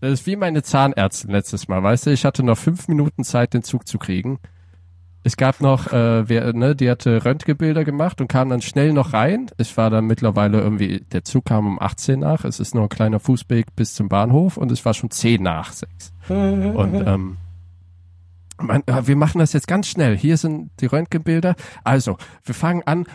Das ist wie meine Zahnärztin letztes Mal, weißt du? Ich hatte noch fünf Minuten Zeit, den Zug zu kriegen. Es gab noch, äh, wer, ne, die hatte Röntgenbilder gemacht und kam dann schnell noch rein. Es war dann mittlerweile irgendwie, der Zug kam um 18 nach. Es ist nur ein kleiner Fußweg bis zum Bahnhof und es war schon 10 nach 6. Und ähm, man, äh, wir machen das jetzt ganz schnell. Hier sind die Röntgenbilder. Also, wir fangen an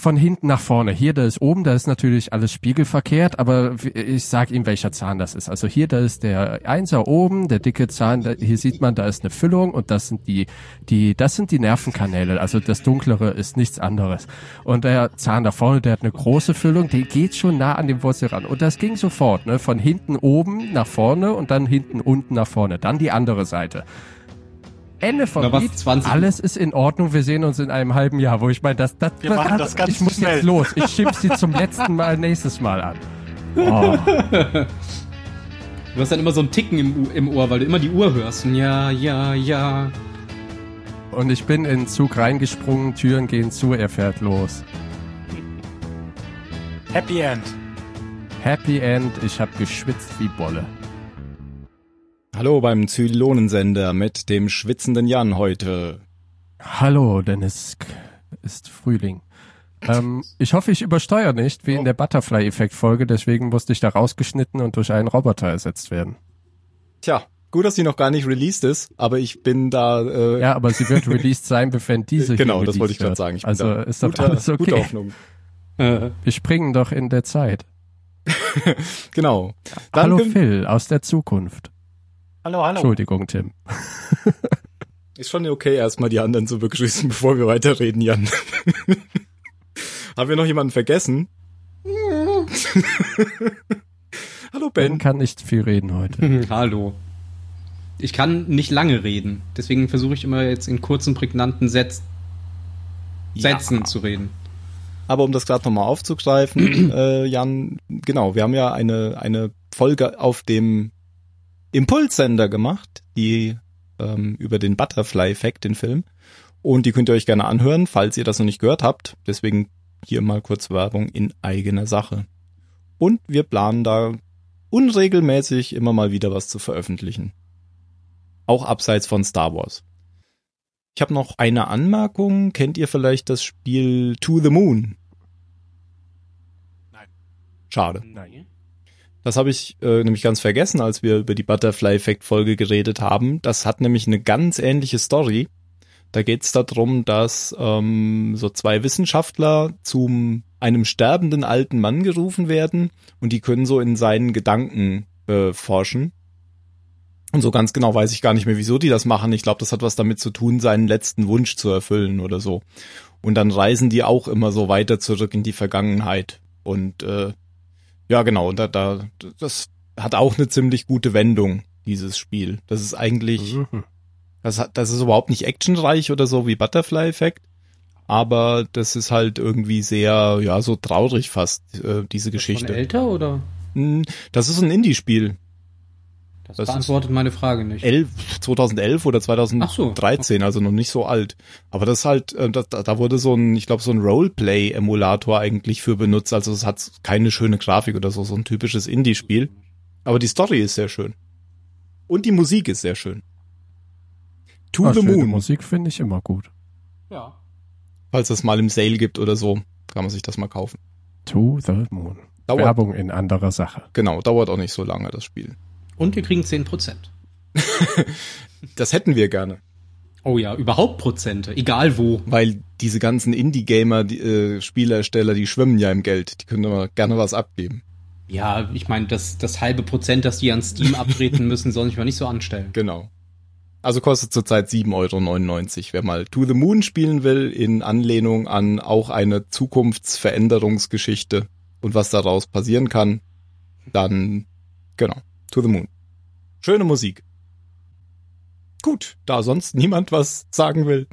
von hinten nach vorne. Hier, da ist oben, da ist natürlich alles spiegelverkehrt, aber ich sag ihm, welcher Zahn das ist. Also hier, da ist der Einser oben, der dicke Zahn, da, hier sieht man, da ist eine Füllung und das sind die, die, das sind die Nervenkanäle. Also das dunklere ist nichts anderes. Und der Zahn da vorne, der hat eine große Füllung, die geht schon nah an dem Wurzel ran. Und das ging sofort, ne, von hinten oben nach vorne und dann hinten unten nach vorne. Dann die andere Seite. Ende vom Na, Lied. 20? Alles ist in Ordnung. Wir sehen uns in einem halben Jahr, wo ich meine, das, das, Wir machen das ganz ich muss schnell. jetzt los. Ich schieb sie zum letzten Mal nächstes Mal an. Oh. Du hast dann immer so ein Ticken im, im Ohr, weil du immer die Uhr hörst. Ja, ja, ja. Und ich bin in den Zug reingesprungen, Türen gehen zu, er fährt los. Happy End. Happy End, ich hab geschwitzt wie Bolle. Hallo beim Zylonensender mit dem schwitzenden Jan heute. Hallo, denn es ist Frühling. Ähm, ich hoffe, ich übersteuere nicht, wie in der Butterfly-Effekt-Folge, deswegen musste ich da rausgeschnitten und durch einen Roboter ersetzt werden. Tja, gut, dass sie noch gar nicht released ist, aber ich bin da. Äh, Ja, aber sie wird released sein, wenn diese hier genau, das wollte ich gerade sagen. Ich bin also da ist doch guter, alles Gute okay. Hoffnung. Äh, Wir springen doch in der Zeit. Genau. Dann Hallo Phil aus der Zukunft. Hallo, hallo. Entschuldigung, Tim. Ist schon okay, erstmal die anderen zu begrüßen, bevor wir weiterreden, Jan. Haben wir noch jemanden vergessen? Hallo Ben Ben. kann nicht viel reden heute. Hallo. Ich kann nicht lange reden. Deswegen versuche ich immer jetzt in kurzen, prägnanten Sätz Sätzen Ja. zu reden. Aber um das gerade nochmal aufzugreifen, äh, Jan, genau, wir haben ja eine, eine Folge auf dem Impulssender gemacht, die ähm, über den Butterfly-Effekt, den Film. Und die könnt ihr euch gerne anhören, falls ihr das noch nicht gehört habt. Deswegen hier mal kurz Werbung in eigener Sache. Und wir planen da unregelmäßig immer mal wieder was zu veröffentlichen. Auch abseits von Star Wars. Ich habe noch eine Anmerkung. Kennt ihr vielleicht das Spiel To the Moon? Nein. Schade. Nein. Das habe ich äh, nämlich ganz vergessen, als wir über die Butterfly-Effekt-Folge geredet haben. Das hat nämlich eine ganz ähnliche Story. Da geht es darum, dass ähm, so zwei Wissenschaftler zum einem sterbenden alten Mann gerufen werden und die können so in seinen Gedanken äh, forschen. Und so ganz genau weiß ich gar nicht mehr, wieso die das machen. Ich glaube, das hat was damit zu tun, seinen letzten Wunsch zu erfüllen oder so. Und dann reisen die auch immer so weiter zurück in die Vergangenheit. Und äh, ja, genau, da, da, das hat auch eine ziemlich gute Wendung, dieses Spiel. Das ist eigentlich, Mhm. das, hat, das ist überhaupt nicht actionreich oder so wie Butterfly Effect, aber das ist halt irgendwie sehr, ja, so traurig fast, äh, diese Geschichte. älter oder? Hm, Das ist ein Indie-Spiel. Das, Das beantwortet meine Frage nicht. 11, 2011 oder 2013, Ach so, also noch nicht so alt. Aber das ist halt, äh, da, da wurde so ein, ich glaube, so ein Roleplay-Emulator eigentlich für benutzt. Also es hat keine schöne Grafik oder so, so ein typisches Indie-Spiel. Aber die Story ist sehr schön. Und die Musik ist sehr schön. To Ah, the schöne Moon. Musik finde ich immer gut. Ja. Falls es mal im Sale gibt oder so, kann man sich das mal kaufen. To the Moon. Dauert, Werbung in anderer Sache. genau, dauert auch nicht so lange, das Spiel. Und wir kriegen 10%. Das hätten wir gerne. Oh ja, überhaupt Prozente, egal wo. Weil diese ganzen Indie-Gamer, die, äh, Spielersteller, die schwimmen ja im Geld. Die können immer gerne was abgeben. Ja, ich meine, das, das halbe Prozent, das die an Steam abtreten müssen, soll ich mal nicht so anstellen. Genau. Also kostet zurzeit 7,99 Euro. Wer mal To the Moon spielen will, in Anlehnung an auch eine Zukunftsveränderungsgeschichte und was daraus passieren kann, dann genau, To the Moon. Schöne Musik. Gut, da sonst niemand was sagen will.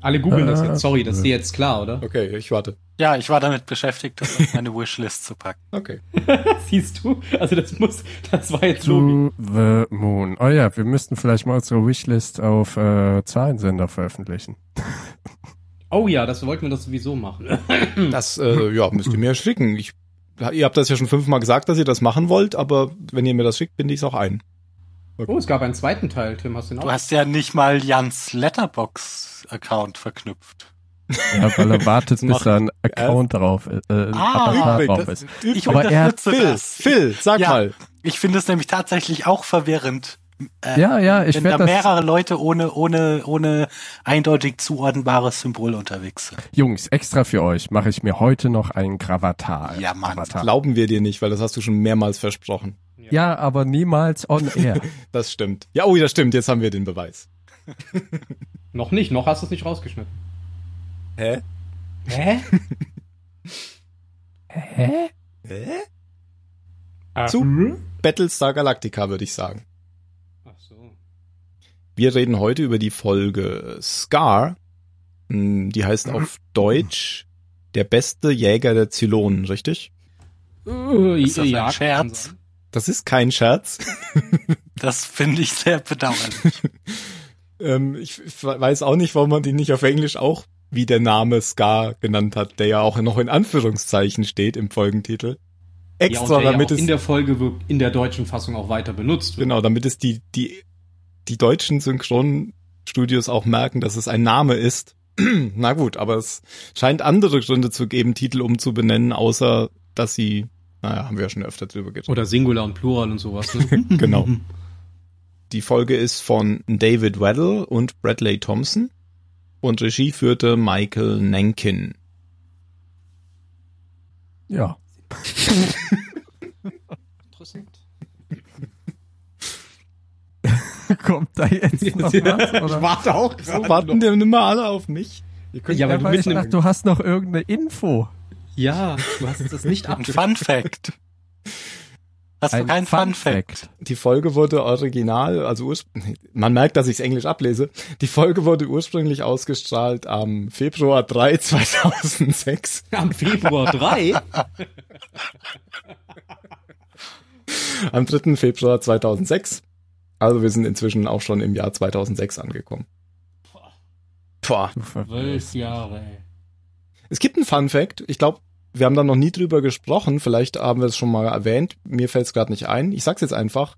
Alle googeln das jetzt, sorry, das ist dir jetzt klar, oder? Okay, ich warte. Ja, ich war damit beschäftigt, meine Wishlist zu packen. Okay. Siehst du? Also das muss, das war jetzt. To the Moon. Oh ja, wir müssten vielleicht mal unsere Wishlist auf äh, Zahlensender veröffentlichen. Oh ja, das wollten wir das sowieso machen. Das äh, ja, müsst ihr mir schicken. Ich, ihr habt das ja schon fünfmal gesagt, dass ihr das machen wollt, aber wenn ihr mir das schickt, binde ich es auch ein. Oh, es gab einen zweiten Teil, Tim, hast du den Du auch? hast ja nicht mal Jans Letterbox-Account verknüpft. Ja, weil er wartet, bis da ein Account drauf, äh, ein Avatar übrig, drauf das- ist. Ich Aber er- unterstütze Phil, das. Phil, sag Ja. mal. Ich finde es nämlich tatsächlich auch verwirrend. Äh, Ja, ja, ich wenn da werde das, mehrere Leute ohne, ohne, ohne eindeutig zuordnenbares Symbol unterwegs sind. Jungs, extra für euch mache ich mir heute noch einen Gravatar. Ja, Mann. Avatar. Glauben wir dir nicht, weil das hast du schon mehrmals versprochen. Ja, aber niemals on air. Das stimmt. Ja, oh, das stimmt. Jetzt haben wir den Beweis. Noch nicht, noch hast du es nicht rausgeschnitten. Hä? Hä? Hä? Hä? Zu Battlestar Galactica, würde ich sagen. Wir reden heute über die Folge Scar. Hm, Die heißt auf Deutsch Der beste Jäger der Zylonen, richtig? Äh, Ist das ein Scherz? Das ist kein Scherz. Das finde ich sehr bedauerlich. ähm, ich, weiß auch nicht, warum man die nicht auf Englisch auch wie der Name Scar genannt hat, der ja auch noch in Anführungszeichen steht im Folgentitel. Ja, und Extra, ja damit auch es in der Folge in der deutschen Fassung auch weiter benutzt wird. Genau, damit es die, die, die deutschen Synchronstudios auch merken, dass es ein Name ist. Na gut, aber es scheint andere Gründe zu geben, Titel umzubenennen, außer dass sie, naja, haben wir ja schon öfter drüber geredet. Oder Singular und Plural und sowas. Ne? Genau. Die Folge ist von David Weddle und Bradley Thompson und Regie führte Michael Nankin. Ja. Interessant. Kommt da jetzt noch was? Oder? warte auch So warten die immer alle auf mich. Ja, weil Ja, du ich dachte, du hast noch irgendeine Info. Ja, du hast das nicht Ein. Fun Fact. Hast du keinen Fun, Fact? Die Folge wurde original, also ursprünglich, man merkt, dass ich es Englisch ablese. Die Folge wurde ursprünglich ausgestrahlt am Februar 3, 2006. Am Februar 3. Am 3. Februar 2006. Also wir sind inzwischen auch schon im Jahr 2006 angekommen. Boah. Zwölf Jahre, ey. Es gibt einen Fun Fact. Ich glaube, wir haben da noch nie drüber gesprochen. Vielleicht haben wir es schon mal erwähnt. Mir fällt es gerade nicht ein. Ich sag's jetzt einfach.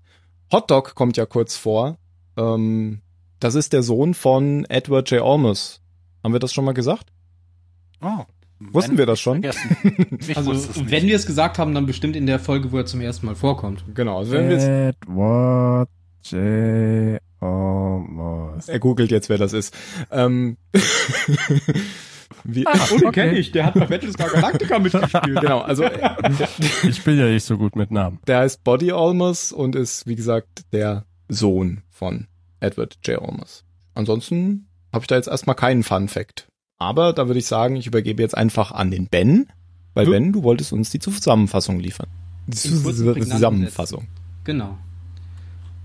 Hotdog kommt ja kurz vor. Ähm, das ist der Sohn von Edward J. Olmos. Haben wir das schon mal gesagt? Oh. Wussten Wenn- wir das schon? Also, wenn wir es gesagt haben, dann bestimmt in der Folge, wo er zum ersten Mal vorkommt. Genau. Also wenn Edward J. Olmos. er googelt jetzt, wer das ist. Ähm, wie, Ah, okay. Der hat bei Battlestar Galactica mitgespielt. genau, also Ich bin ja nicht so gut mit Namen. der heißt Body Olmos und ist, wie gesagt, der Sohn von Edward J. Olmos. Ansonsten habe ich da jetzt erstmal keinen Fun Fact. Aber da würde ich sagen, ich übergebe jetzt einfach an den Ben, weil Ja. Ben, du wolltest uns die Zusammenfassung liefern. Die Zusammenfassung. Genau.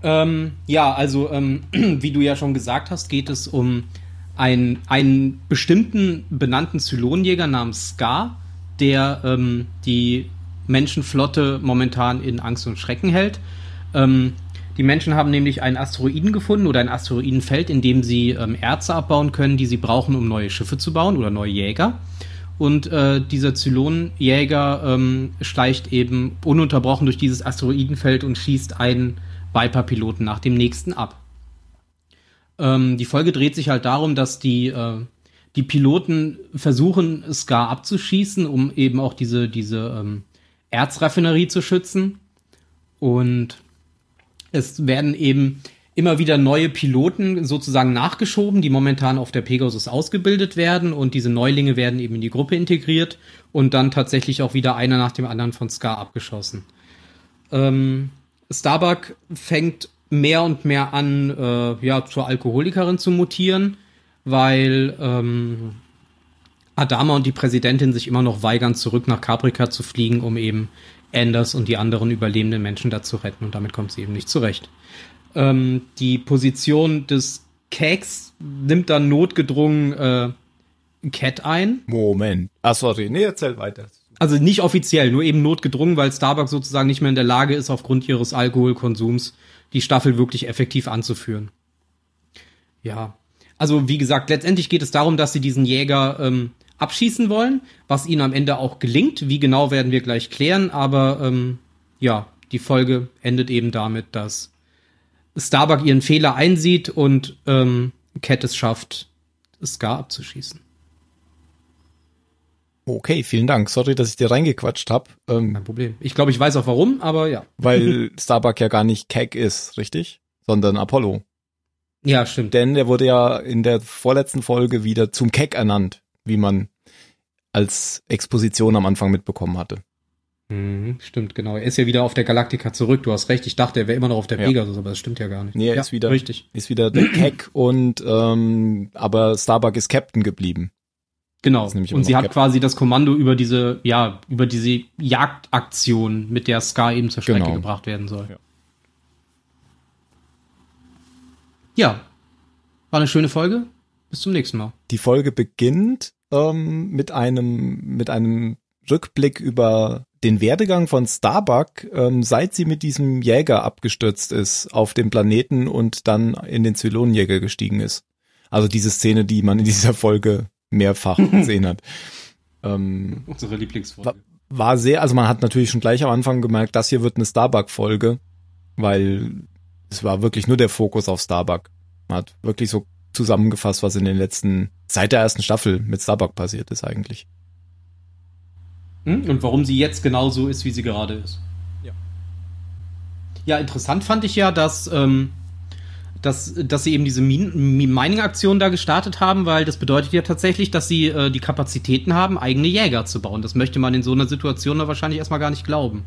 Ähm, ja, also ähm, wie du ja schon gesagt hast, geht es um einen, einen bestimmten benannten Zylonjäger namens Scar, der ähm, die Menschenflotte momentan in Angst und Schrecken hält. Ähm, die Menschen haben nämlich einen Asteroiden gefunden oder ein Asteroidenfeld, in dem sie ähm, Erze abbauen können, die sie brauchen, um neue Schiffe zu bauen oder neue Jäger. Und äh, dieser Zylonenjäger ähm, schleicht eben ununterbrochen durch dieses Asteroidenfeld und schießt einen Viper-Piloten nach dem nächsten ab. Ähm, die Folge dreht sich halt darum, dass die, äh, die Piloten versuchen, Scar abzuschießen, um eben auch diese, diese ähm, Erzraffinerie zu schützen. Und es werden eben immer wieder neue Piloten sozusagen nachgeschoben, die momentan auf der Pegasus ausgebildet werden und diese Neulinge werden eben in die Gruppe integriert und dann tatsächlich auch wieder einer nach dem anderen von Scar abgeschossen. Ähm, Starbuck fängt mehr und mehr an, äh, ja, zur Alkoholikerin zu mutieren, weil ähm, Adama und die Präsidentin sich immer noch weigern, zurück nach Caprica zu fliegen, um eben Anders und die anderen überlebenden Menschen da zu retten. Und damit kommt sie eben nicht zurecht. Ähm, die Position des Keks nimmt dann notgedrungen äh, Cat ein. Moment. Ah, sorry. Nee, erzähl weiter. Also nicht offiziell, nur eben notgedrungen, weil Starbucks sozusagen nicht mehr in der Lage ist, aufgrund ihres Alkoholkonsums die Staffel wirklich effektiv anzuführen. Ja. Also wie gesagt, letztendlich geht es darum, dass sie diesen Jäger ähm, abschießen wollen, was ihnen am Ende auch gelingt. Wie genau werden wir gleich klären, aber ähm, ja, die Folge endet eben damit, dass Starbuck ihren Fehler einsieht und ähm, Cat es schafft, Scar abzuschießen. Okay, vielen Dank. Sorry, dass ich dir reingequatscht habe. Ähm, Kein Problem. Ich glaube, ich weiß auch warum, aber ja. weil Starbuck ja gar nicht Keck ist, richtig? Sondern Apollo. Ja, stimmt. Denn er wurde ja in der vorletzten Folge wieder zum Keck ernannt, wie man als Exposition am Anfang mitbekommen hatte. Mhm, stimmt, genau. Er ist ja wieder auf der Galaktika zurück. Du hast recht. Ich dachte, er wäre immer noch auf der Ja. Pegasus, aber das stimmt ja gar nicht. Nee, er ja, ist wieder- Richtig. Ist wieder der Keck und ähm, aber Starbuck ist Captain geblieben. Genau. Und sie hat Captain. quasi das Kommando über diese, ja, über diese Jagdaktion, mit der Scar eben zur Strecke Genau. gebracht werden soll. Ja. Ja. War eine schöne Folge. Bis zum nächsten Mal. Die Folge beginnt ähm, mit einem mit einem Rückblick über den Werdegang von Starbuck, ähm, seit sie mit diesem Jäger abgestürzt ist auf dem Planeten und dann in den Zylonenjäger gestiegen ist. Also diese Szene, die man in dieser Folge mehrfach gesehen hat. Ähm, Unsere Lieblingsfolge. war sehr, also man hat natürlich schon gleich am Anfang gemerkt, das hier wird eine Starbuck-Folge, weil es war wirklich nur der Fokus auf Starbuck. Man hat wirklich so zusammengefasst, was in den letzten, seit der ersten Staffel mit Starbuck passiert ist eigentlich. Hm? Und warum sie jetzt genau so ist, wie sie gerade ist. Ja. Ja, interessant fand ich ja, dass, ähm, dass, dass sie eben diese Min- Mi- Mining-Aktion da gestartet haben, weil das bedeutet ja tatsächlich, dass sie äh, die Kapazitäten haben, eigene Jäger zu bauen. Das möchte man in so einer Situation da wahrscheinlich erstmal gar nicht glauben.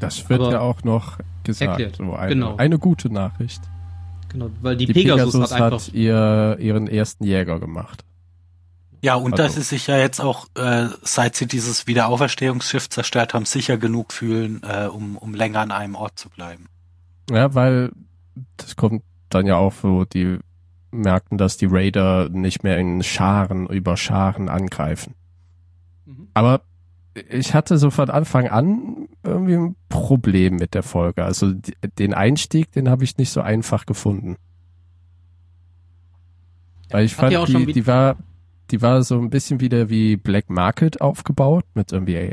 Das wird Aber ja auch noch gesagt. erklärt, So eine, genau. eine gute Nachricht. Genau, weil die, Die Pegasus, Pegasus, hat einfach. hat ihr, ihren ersten Jäger gemacht. Ja, und Also- dass sie sich ja jetzt auch, äh, seit sie dieses Wiederauferstehungsschiff zerstört haben, sicher genug fühlen, äh, um, um länger an einem Ort zu bleiben. Ja, weil das kommt dann ja auch, wo die merken, dass die Raider nicht mehr in Scharen über Scharen angreifen. Mhm. Aber ich hatte so von Anfang an irgendwie ein Problem mit der Folge. Also die, den Einstieg, den habe ich nicht so einfach gefunden. Weil ich Hat fand, die, die war, die war so ein bisschen wieder wie Black Market aufgebaut, mit irgendwie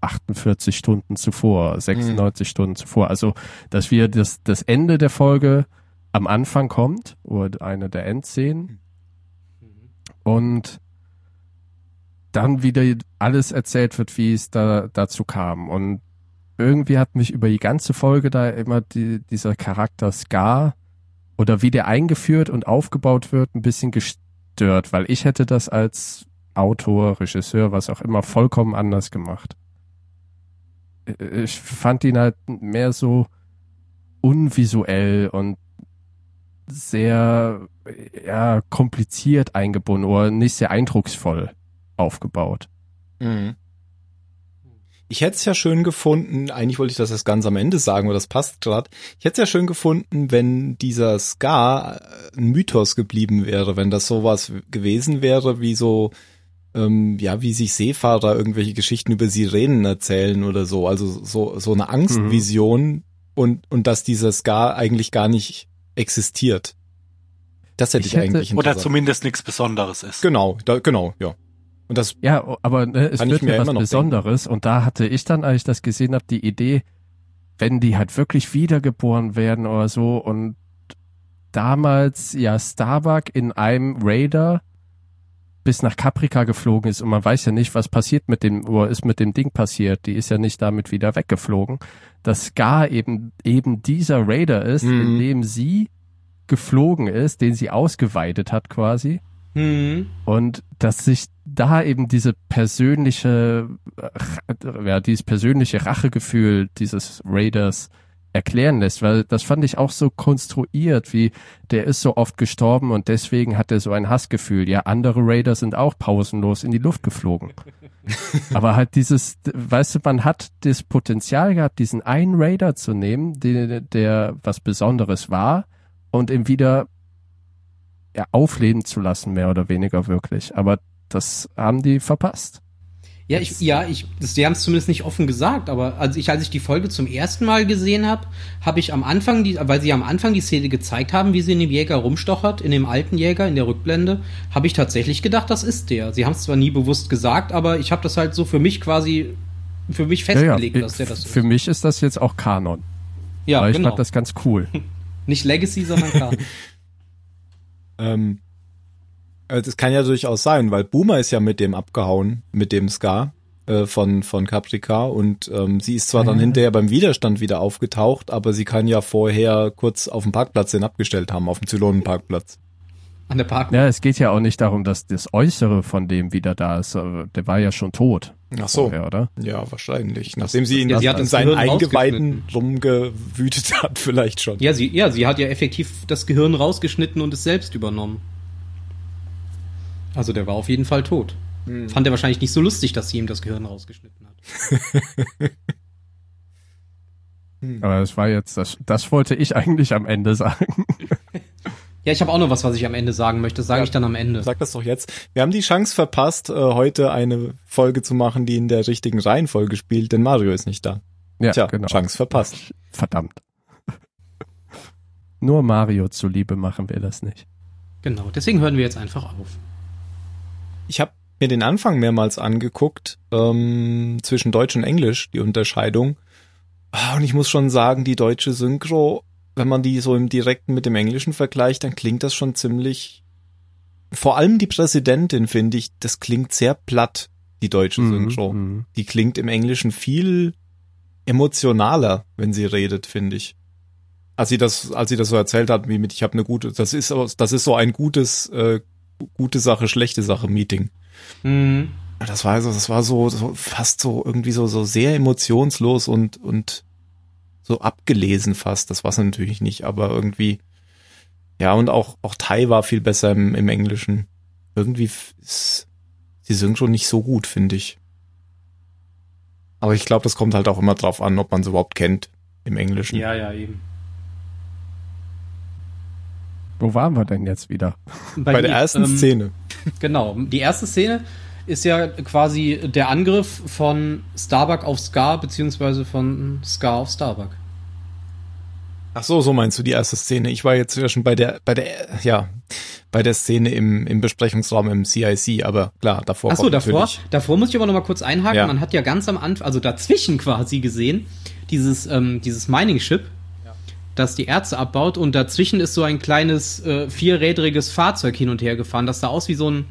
48 Stunden zuvor, 96 Stunden zuvor. Also, dass wir das, das Ende der Folge am Anfang kommt, oder eine der Endszenen, und dann wieder alles erzählt wird, wie es da dazu kam. Und irgendwie hat mich über die ganze Folge da immer die, dieser Charakter Scar oder wie der eingeführt und aufgebaut wird, ein bisschen gestört, weil ich hätte das als Autor, Regisseur, was auch immer, vollkommen anders gemacht. Äh, Ich fand ihn halt mehr so unvisuell und sehr ja, kompliziert eingebunden oder nicht sehr eindrucksvoll aufgebaut. Mhm. Ich hätte es ja schön gefunden, eigentlich wollte ich das erst ganz am Ende sagen, aber das passt gerade. Ich hätte es ja schön gefunden, wenn dieser Scar äh, ein Mythos geblieben wäre, wenn das sowas gewesen wäre, wie so, ähm, ja, wie sich Seefahrer irgendwelche Geschichten über Sirenen erzählen oder so. Also so, so eine Angstvision und, und dass dieser Scar eigentlich gar nicht existiert. Das hätte ich, Ich hätte- eigentlich Oder zumindest nichts Besonderes ist. Genau, da, genau, ja. Und das Ja, aber ne, es wird mir was immer noch Besonderes und da hatte ich dann, als ich das gesehen habe, die Idee, wenn die halt wirklich wiedergeboren werden oder so und damals ja Starbuck in einem Raider bis nach Caprica geflogen ist und man weiß ja nicht, was passiert mit dem, oder ist mit dem Ding passiert, die ist ja nicht damit wieder weggeflogen, dass Scar eben, eben dieser Raider ist, Mhm. in dem sie geflogen ist, den sie ausgeweitet hat quasi. Mhm. Und dass sich da eben diese persönliche, äh, ja, dieses persönliche Rachegefühl dieses Raiders erklären lässt, weil das fand ich auch so konstruiert, wie der ist so oft gestorben und deswegen hat er so ein Hassgefühl. Ja, andere Raider sind auch pausenlos in die Luft geflogen. Aber halt dieses, weißt du, man hat das Potenzial gehabt, diesen einen Raider zu nehmen, der, der was Besonderes war und ihn wieder ja, aufleben zu lassen, mehr oder weniger wirklich. Aber das haben die verpasst. Ja, ich, ja, ich, das, die haben es zumindest nicht offen gesagt, aber als ich, als ich die Folge zum ersten Mal gesehen habe, habe ich am Anfang, die, weil sie am Anfang die Szene gezeigt haben, wie sie in dem Jäger rumstochert, in dem alten Jäger, in der Rückblende, habe ich tatsächlich gedacht, das ist der. Sie haben es zwar nie bewusst gesagt, aber ich habe das halt so für mich quasi, für mich festgelegt, ja, dass der das für ist. mich ist das jetzt auch Kanon. Ja, weil ich genau. fand das ganz cool. Nicht Legacy, sondern K. Ähm, äh, das kann ja durchaus sein, weil Boomer ist ja mit dem abgehauen, mit dem Scar äh, von, von Caprica und ähm, sie ist zwar dann Ah. hinterher beim Widerstand wieder aufgetaucht, aber sie kann ja vorher kurz auf dem Parkplatz den abgestellt haben, auf dem Zylonenparkplatz. An der Park. Ja, es geht ja auch nicht darum, dass das Äußere von dem wieder da ist. äh, Der war ja schon tot. Ach so, Vorher, oder? ja, wahrscheinlich. Nachdem sie ihn Ja, sie hat in seinen Gehirn Eingeweiden rumgewütet hat, vielleicht schon. Ja, sie, ja, sie hat ja effektiv das Gehirn rausgeschnitten und es selbst übernommen. Also der war auf jeden Fall tot. Fand er wahrscheinlich nicht so lustig, dass sie ihm das Gehirn rausgeschnitten hat. Aber das war jetzt, das, das wollte ich eigentlich am Ende sagen. Ja, ich habe auch noch was, was ich am Ende sagen möchte. Das sage Ja. ich dann am Ende. Sag das doch jetzt. Wir haben die Chance verpasst, äh, heute eine Folge zu machen, die in der richtigen Reihenfolge spielt, denn Mario ist nicht da. Ja, Tja, genau. Chance verpasst. Verdammt. Nur Mario zuliebe machen wir das nicht. Genau, deswegen hören wir jetzt einfach auf. Ich habe mir den Anfang mehrmals angeguckt, ähm, zwischen Deutsch und Englisch, die Unterscheidung. Ah, Und ich muss schon sagen, die deutsche Synchro, wenn man die so im Direkten mit dem Englischen vergleicht, dann klingt das schon ziemlich. Vor allem die Präsidentin, finde ich, das klingt sehr platt, die deutsche Synchro. Mhm. Die klingt im Englischen viel emotionaler, wenn sie redet, finde ich. Als sie das, als sie das so erzählt hat, wie mit, ich habe eine gute, das ist, das ist so ein gutes, äh, gute Sache, schlechte Sache Meeting. Mhm. Das war so, das war so, so fast so irgendwie so so sehr emotionslos und und so abgelesen fast. Das war es natürlich nicht, aber irgendwie ja und auch auch Thai war viel besser im, im Englischen. Irgendwie ist die Synchro nicht so gut, finde ich. Aber ich glaube, das kommt halt auch immer drauf an, ob man es überhaupt kennt im Englischen. Ja, ja, eben. Wo waren wir denn jetzt wieder? Bei der mir, ersten ähm, Szene. Genau, die erste Szene ist ja quasi der Angriff von Starbuck auf Scar, beziehungsweise von Scar auf Starbuck. Ach so, so meinst du die erste Szene. Ich war jetzt ja schon bei der, bei der, ja, bei der Szene im, im Besprechungsraum im CIC, aber klar, davor. Achso, kommt davor, natürlich- davor muss ich aber noch mal kurz einhaken. Ja. Man hat ja ganz am Anfang, also dazwischen quasi gesehen, dieses, ähm, dieses Mining-Ship, das die Erze abbaut und dazwischen ist so ein kleines äh, vierrädriges Fahrzeug hin und her gefahren. Das sah aus wie so ein,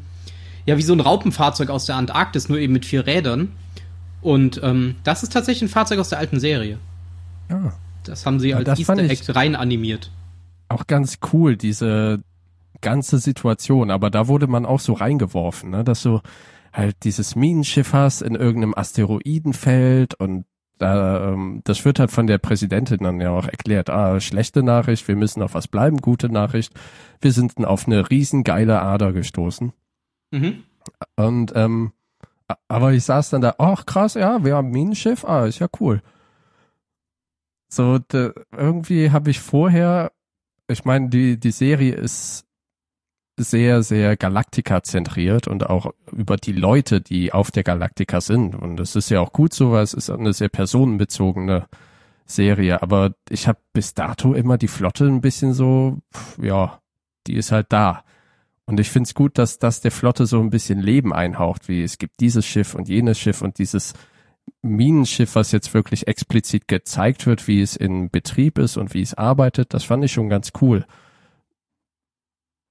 ja, wie so ein Raupenfahrzeug aus der Antarktis, nur eben mit vier Rädern. Und ähm, das ist tatsächlich ein Fahrzeug aus der alten Serie. Ja. Das haben sie Ja, als Easter Egg rein animiert. Auch ganz cool, diese ganze Situation. Aber da wurde man auch so reingeworfen, ne? dass du halt dieses Minenschiff hast in irgendeinem Asteroidenfeld und da, ähm, das wird halt von der Präsidentin dann ja auch erklärt. Ah, schlechte Nachricht, wir müssen auf was bleiben, gute Nachricht. Wir sind auf eine riesengeile Ader gestoßen. Mhm. Und ähm, aber ich saß dann da, ach krass, ja, wir haben ein Minenschiff, ah, ist ja cool. So, de, irgendwie habe ich vorher, ich meine, die, die Serie ist sehr, sehr Galactica zentriert und auch über die Leute, die auf der Galactica sind. Und das ist ja auch gut so, weil es ist eine sehr personenbezogene Serie. Aber ich habe bis dato immer die Flotte ein bisschen so, pf, ja, die ist halt da. Und ich finde es gut, dass das der Flotte so ein bisschen Leben einhaucht, wie es gibt dieses Schiff und jenes Schiff und dieses Minenschiff, was jetzt wirklich explizit gezeigt wird, wie es in Betrieb ist und wie es arbeitet. Das fand ich schon ganz cool.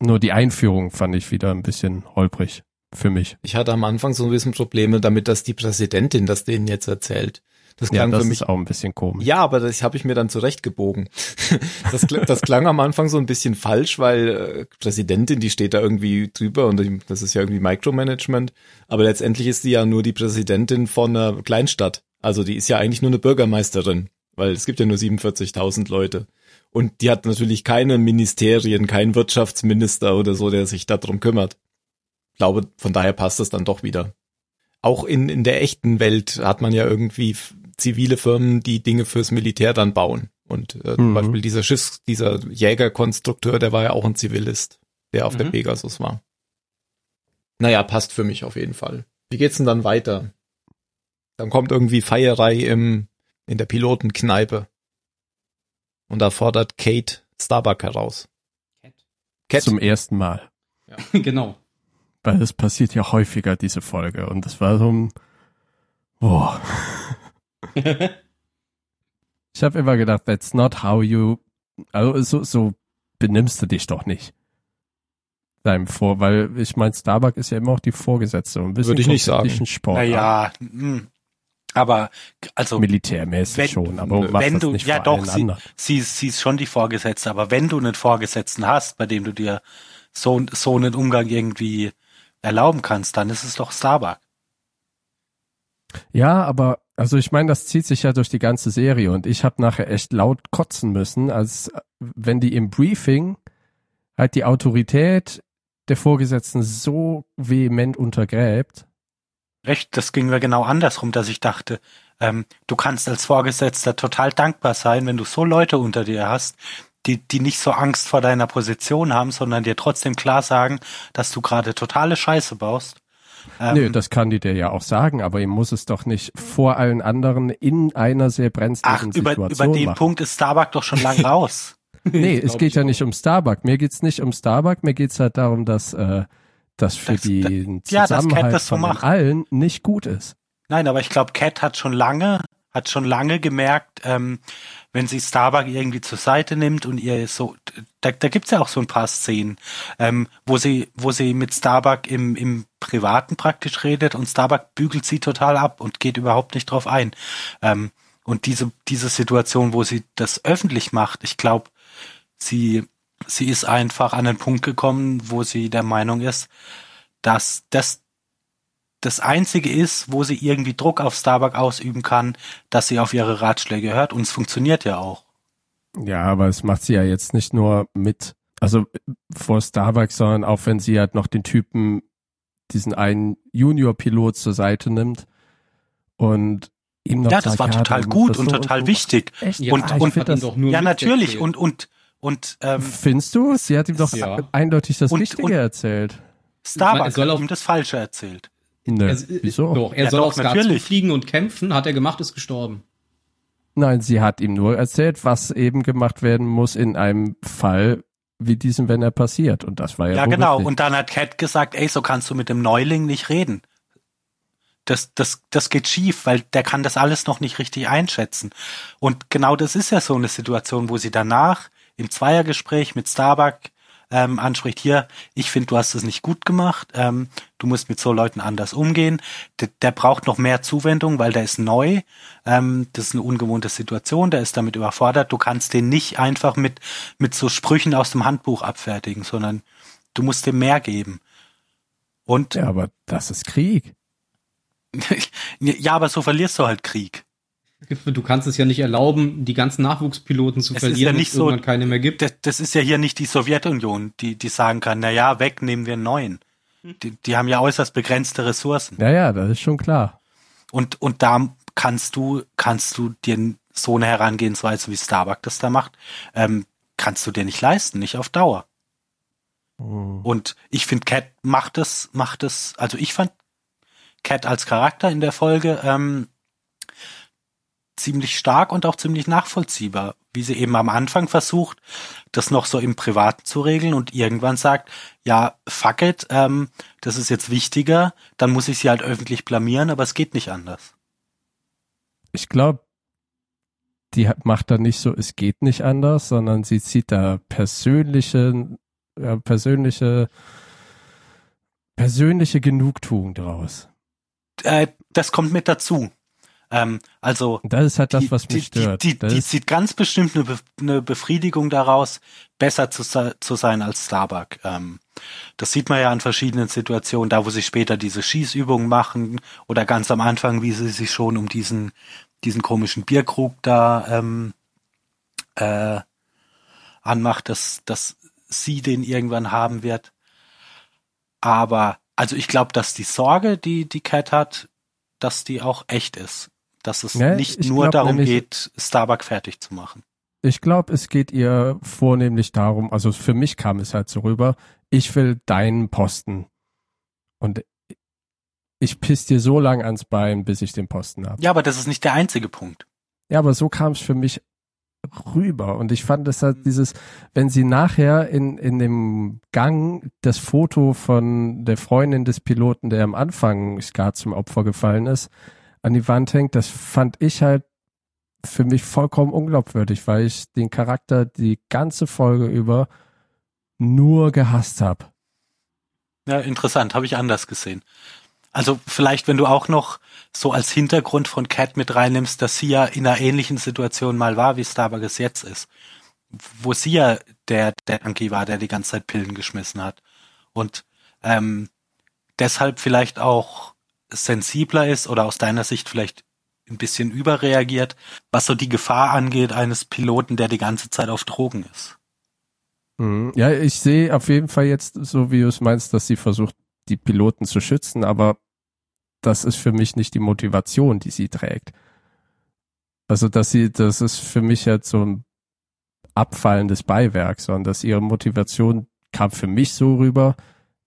Nur die Einführung fand ich wieder ein bisschen holprig für mich. Ich hatte am Anfang so ein bisschen Probleme damit, dass die Präsidentin das denen jetzt erzählt. Das Ja, klang das für mich. ist auch ein bisschen komisch. Ja, aber das habe ich mir dann zurechtgebogen. Das, das klang am Anfang so ein bisschen falsch, weil äh, Präsidentin, die steht da irgendwie drüber und die- das ist ja irgendwie Micromanagement. Aber letztendlich ist sie ja nur die Präsidentin von einer Kleinstadt. Also die ist ja eigentlich nur eine Bürgermeisterin, weil es gibt ja nur 47.000 Leute. Und die hat natürlich keine Ministerien, keinen Wirtschaftsminister oder so, der sich darum kümmert. Ich glaube, von daher passt es dann doch wieder. Auch in, in der echten Welt hat man ja irgendwie zivile Firmen, die Dinge fürs Militär dann bauen. Und äh, zum Mhm. Beispiel dieser Schiffs, dieser Jägerkonstrukteur, der war ja auch ein Zivilist, der auf der Mhm. Pegasus war. Naja, passt für mich auf jeden Fall. Wie geht's denn dann weiter? Dann kommt irgendwie Feierei im, in der Pilotenkneipe. Und da fordert Kate Starbuck heraus. Cat. Zum ersten Mal. genau. Weil es passiert ja häufiger, diese Folge. Und das war so ein, boah. Ich habe immer gedacht, that's not how you also so, so benimmst du dich doch nicht. Deinem Vor, weil ich meine, Starbuck ist ja immer auch die Vorgesetzte Würde ich nicht sagen. Sport. Naja, mh. Aber also Militärmäßig wenn- schon, aber wenn du, ja doch, sie, sie, sie ist schon die Vorgesetzte, aber wenn du einen Vorgesetzten hast, bei dem du dir so, so einen Umgang irgendwie erlauben kannst, dann ist es doch Starbuck. Ja, aber also ich meine, das zieht sich ja durch die ganze Serie und ich habe nachher echt laut kotzen müssen, als wenn die im Briefing halt die Autorität der Vorgesetzten so vehement untergräbt. Recht, das ging mir genau andersrum, dass ich dachte, ähm, du kannst als Vorgesetzter total dankbar sein, wenn du so Leute unter dir hast, die, die nicht so Angst vor deiner Position haben, sondern dir trotzdem klar sagen, dass du gerade totale Scheiße baust. Ähm, Nö, das kann die dir ja auch sagen, aber ihm muss es doch nicht vor allen anderen in einer sehr ach, brenzlichen über, Situation über den machen. Punkt ist Starbuck doch schon lang raus. Nee, es geht ja auch. nicht um Starbuck. Mir geht's nicht um Starbuck, mir geht's halt darum, dass äh, das für Das- ja, Cat Zusammenhalt so von den allen nicht gut ist. Nein, aber ich glaube, Cat hat schon lange, hat schon lange gemerkt, ähm, wenn sie Starbuck irgendwie zur Seite nimmt und ihr so, da, da gibt's ja auch so ein paar Szenen, ähm, wo sie, wo sie mit Starbuck im, im Privaten praktisch redet und Starbuck bügelt sie total ab und geht überhaupt nicht drauf ein. Ähm, und diese, diese Situation, wo sie das öffentlich macht, ich glaube, sie, sie ist einfach an den Punkt gekommen, wo sie der Meinung ist, dass das das einzige ist, wo sie irgendwie Druck auf Starbuck ausüben kann, dass sie auf ihre Ratschläge hört und es funktioniert ja auch. Ja, aber es macht sie ja jetzt nicht nur mit, also vor Starbucks, sondern auch wenn sie halt noch den Typen, diesen einen Junior-Pilot zur Seite nimmt und ihm noch Ja, das sagt, war ja, total musst gut und total wichtig. Echt? Ja, und ich und nur ja, natürlich und und und ähm, Findest du? Sie hat ihm doch Ja. eindeutig das Und- Richtige und- erzählt. Starbuck Er soll hat ihm das Falsche erzählt. Nö, Er, wieso? Doch, er Ja, soll doch, auf Skat natürlich. fliegen und kämpfen, hat er gemacht, ist gestorben. Nein, sie hat ihm nur erzählt, was eben gemacht werden muss in einem Fall wie diesem, wenn er passiert. Und das war ja, Ja, wohl genau. richtig. Und dann hat Cat gesagt, ey, so kannst du mit dem Neuling nicht reden. Das, das, das geht schief, weil der kann das alles noch nicht richtig einschätzen. Und genau das ist ja so eine Situation, wo sie danach im Zweiergespräch mit Starbuck ähm, anspricht, hier, ich finde, du hast es nicht gut gemacht, ähm, du musst mit so Leuten anders umgehen. Der, der braucht noch mehr Zuwendung, weil der ist neu. Ähm, das ist eine ungewohnte Situation, der ist damit überfordert. Du kannst den nicht einfach mit, mit so Sprüchen aus dem Handbuch abfertigen, sondern du musst dem mehr geben. Und ja, aber das ist Krieg. ja, aber so verlierst du halt Krieg. Du kannst es ja nicht erlauben, die ganzen Nachwuchspiloten zu Es ist ja verlieren, nicht es so- irgendwann keine mehr gibt. Das, das ist ja hier nicht die Sowjetunion, die, die sagen kann, na ja, weg, nehmen wir einen neuen. Die, die haben ja äußerst begrenzte Ressourcen. Ja, ja, das ist schon klar. Und, und da kannst du, kannst du dir so eine Herangehensweise wie Starbuck das da macht, ähm, kannst du dir nicht leisten, nicht auf Dauer. Hm. Und ich finde, Cat macht es, macht es, also ich fand Cat als Charakter in der Folge ähm, ziemlich stark und auch ziemlich nachvollziehbar, wie sie eben am Anfang versucht, das noch so im Privaten zu regeln und irgendwann sagt, ja, fuck it, ähm, das ist jetzt wichtiger, dann muss ich sie halt öffentlich blamieren, aber es geht nicht anders. Ich glaube, die macht da nicht so, es geht nicht anders, sondern sie zieht da persönliche, ja, persönliche, persönliche Genugtuung draus. Äh, das kommt mit dazu. Ähm, also das ist halt das, die, was mich die, stört. Die, die, die zieht ganz bestimmt eine, Be eine Befriedigung daraus, besser zu, zu sein als Starbuck. Ähm, das sieht man ja an verschiedenen Situationen, da wo sie später diese Schießübungen machen oder ganz am Anfang, wie sie sich schon um diesen, diesen komischen Bierkrug da ähm, äh, anmacht, dass, dass sie den irgendwann haben wird. Aber also ich glaube, dass die Sorge, die die Cat hat, dass die auch echt ist. Dass es Ja, nicht ich nur glaub darum nämlich- geht, Starbuck fertig zu machen. Ich glaube, es geht ihr vornehmlich darum, also für mich kam es halt so rüber, ich will deinen Posten. Und ich piss dir so lang ans Bein, bis ich den Posten habe. Ja, aber das ist nicht der einzige Punkt. Ja, aber so kam es für mich rüber. Und ich fand es halt dieses, wenn sie nachher in, in dem Gang das Foto von der Freundin des Piloten, der am Anfang Skat zum Opfer gefallen ist, an die Wand hängt, das fand ich halt für mich vollkommen unglaubwürdig, weil ich den Charakter die ganze Folge über nur gehasst habe. Ja, interessant, habe ich anders gesehen. Also vielleicht, wenn du auch noch so als Hintergrund von Cat mit reinnimmst, dass sie ja in einer ähnlichen Situation mal war, wie Starbuck es jetzt ist. Wo sie ja der, der Anki war, der die ganze Zeit Pillen geschmissen hat. Und ähm, deshalb vielleicht auch sensibler ist oder aus deiner Sicht vielleicht ein bisschen überreagiert, was so die Gefahr angeht eines Piloten, der die ganze Zeit auf Drogen ist. Mhm. Ja, ich sehe auf jeden Fall jetzt, so wie du es meinst, dass sie versucht, die Piloten zu schützen, aber das ist für mich nicht die Motivation, die sie trägt. Also, dass sie, das ist für mich jetzt so ein abfallendes Beiwerk, sondern dass ihre Motivation kam für mich so rüber,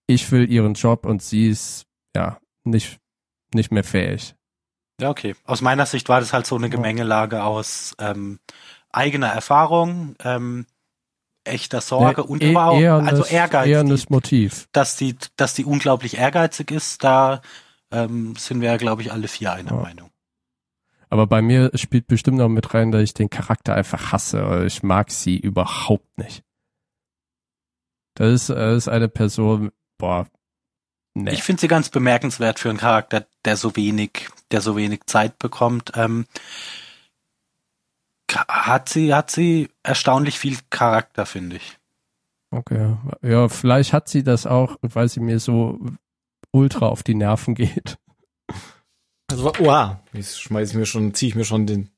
ich will ihren Job und sie ist, ja, nicht, nicht mehr fähig. Ja, okay. Aus meiner Sicht war das halt so eine Gemengelage aus ähm, eigener Erfahrung, ähm, echter Sorge Nee, und aber auch eher also das- Ehrgeiz, Eher die, das Motiv. dass die, dass die unglaublich ehrgeizig ist. Da ähm, sind wir, glaube ich, alle vier einer Ja. Meinung. Aber bei mir spielt bestimmt noch mit rein, dass ich den Charakter einfach hasse. Oder Ich mag sie überhaupt nicht. Das ist, das ist eine Person, boah, nee. Ich finde sie ganz bemerkenswert für einen Charakter, der so wenig, der so wenig Zeit bekommt. Ähm, hat sie, hat sie erstaunlich viel Charakter, finde ich. Okay. Ja, vielleicht hat sie das auch, weil sie mir so ultra auf die Nerven geht. Also, wow, jetzt schmeiß ich mir schon, ziehe ich mir schon den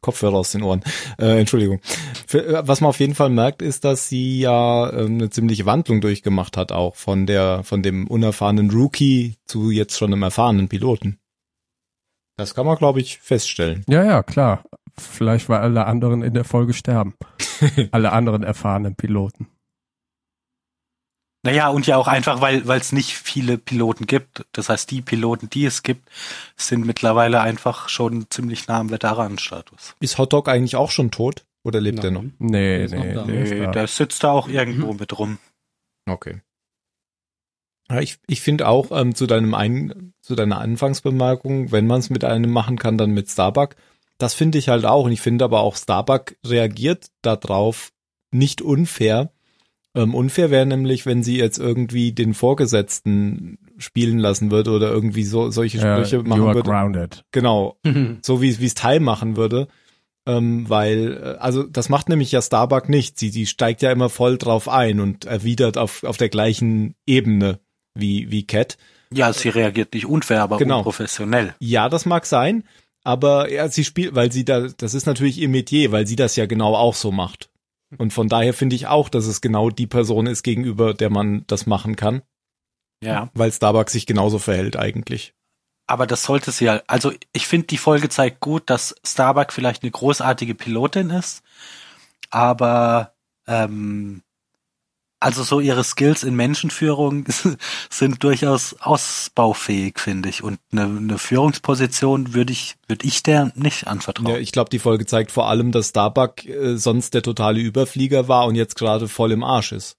Kopfhörer aus den Ohren. Äh, Entschuldigung. Für, äh, was man auf jeden Fall merkt, ist, dass sie ja ähm, eine ziemliche Wandlung durchgemacht hat, auch von der, von dem unerfahrenen Rookie zu jetzt schon einem erfahrenen Piloten. Das kann man, glaube ich, feststellen. Ja, ja, klar. Vielleicht, weil alle anderen in der Folge sterben. alle anderen erfahrenen Piloten. Naja, und ja auch einfach, weil weil es nicht viele Piloten gibt. Das heißt, die Piloten, die es gibt, sind mittlerweile einfach schon ziemlich nah am Veteranenstatus. Ist Hotdog eigentlich auch schon tot? Oder lebt er noch? Nein. Nee, ist noch nee, da. nee. ist Nee, da. der sitzt da auch irgendwo mit rum. Okay. Ja, ich ich finde auch ähm, zu deinem ein, zu deiner Anfangsbemerkung, wenn man es mit einem machen kann, dann mit Starbuck. Das finde ich halt auch. Und ich finde aber auch Starbuck reagiert darauf nicht unfair. Ähm, unfair wäre nämlich, wenn sie jetzt irgendwie den Vorgesetzten spielen lassen würde oder irgendwie so solche Ja, Sprüche you machen are würde. grounded. Genau, so wie wie es Ty machen würde. Ähm, weil, äh, also das macht nämlich ja Starbuck nicht. Sie, sie steigt ja immer voll drauf ein und erwidert auf, auf der gleichen Ebene wie, wie Cat. Ja, sie reagiert nicht unfair, aber Genau. unprofessionell. Ja, das mag sein, aber ja, sie spielt, weil sie da, das ist natürlich ihr Metier, weil sie das ja genau auch so macht. Und von daher finde ich auch, dass es genau die Person ist, gegenüber der man das machen kann, Ja. weil Starbuck sich genauso verhält eigentlich. Aber das sollte sie ja, also ich finde, die Folge zeigt gut, dass Starbuck vielleicht eine großartige Pilotin ist, aber ähm, also so ihre Skills in Menschenführung sind durchaus ausbaufähig, finde ich. Und eine, eine Führungsposition würde ich, würde ich der nicht anvertrauen. Ja, ich glaube, die Folge zeigt vor allem, dass Starbuck äh, sonst der totale Überflieger war und jetzt gerade voll im Arsch ist.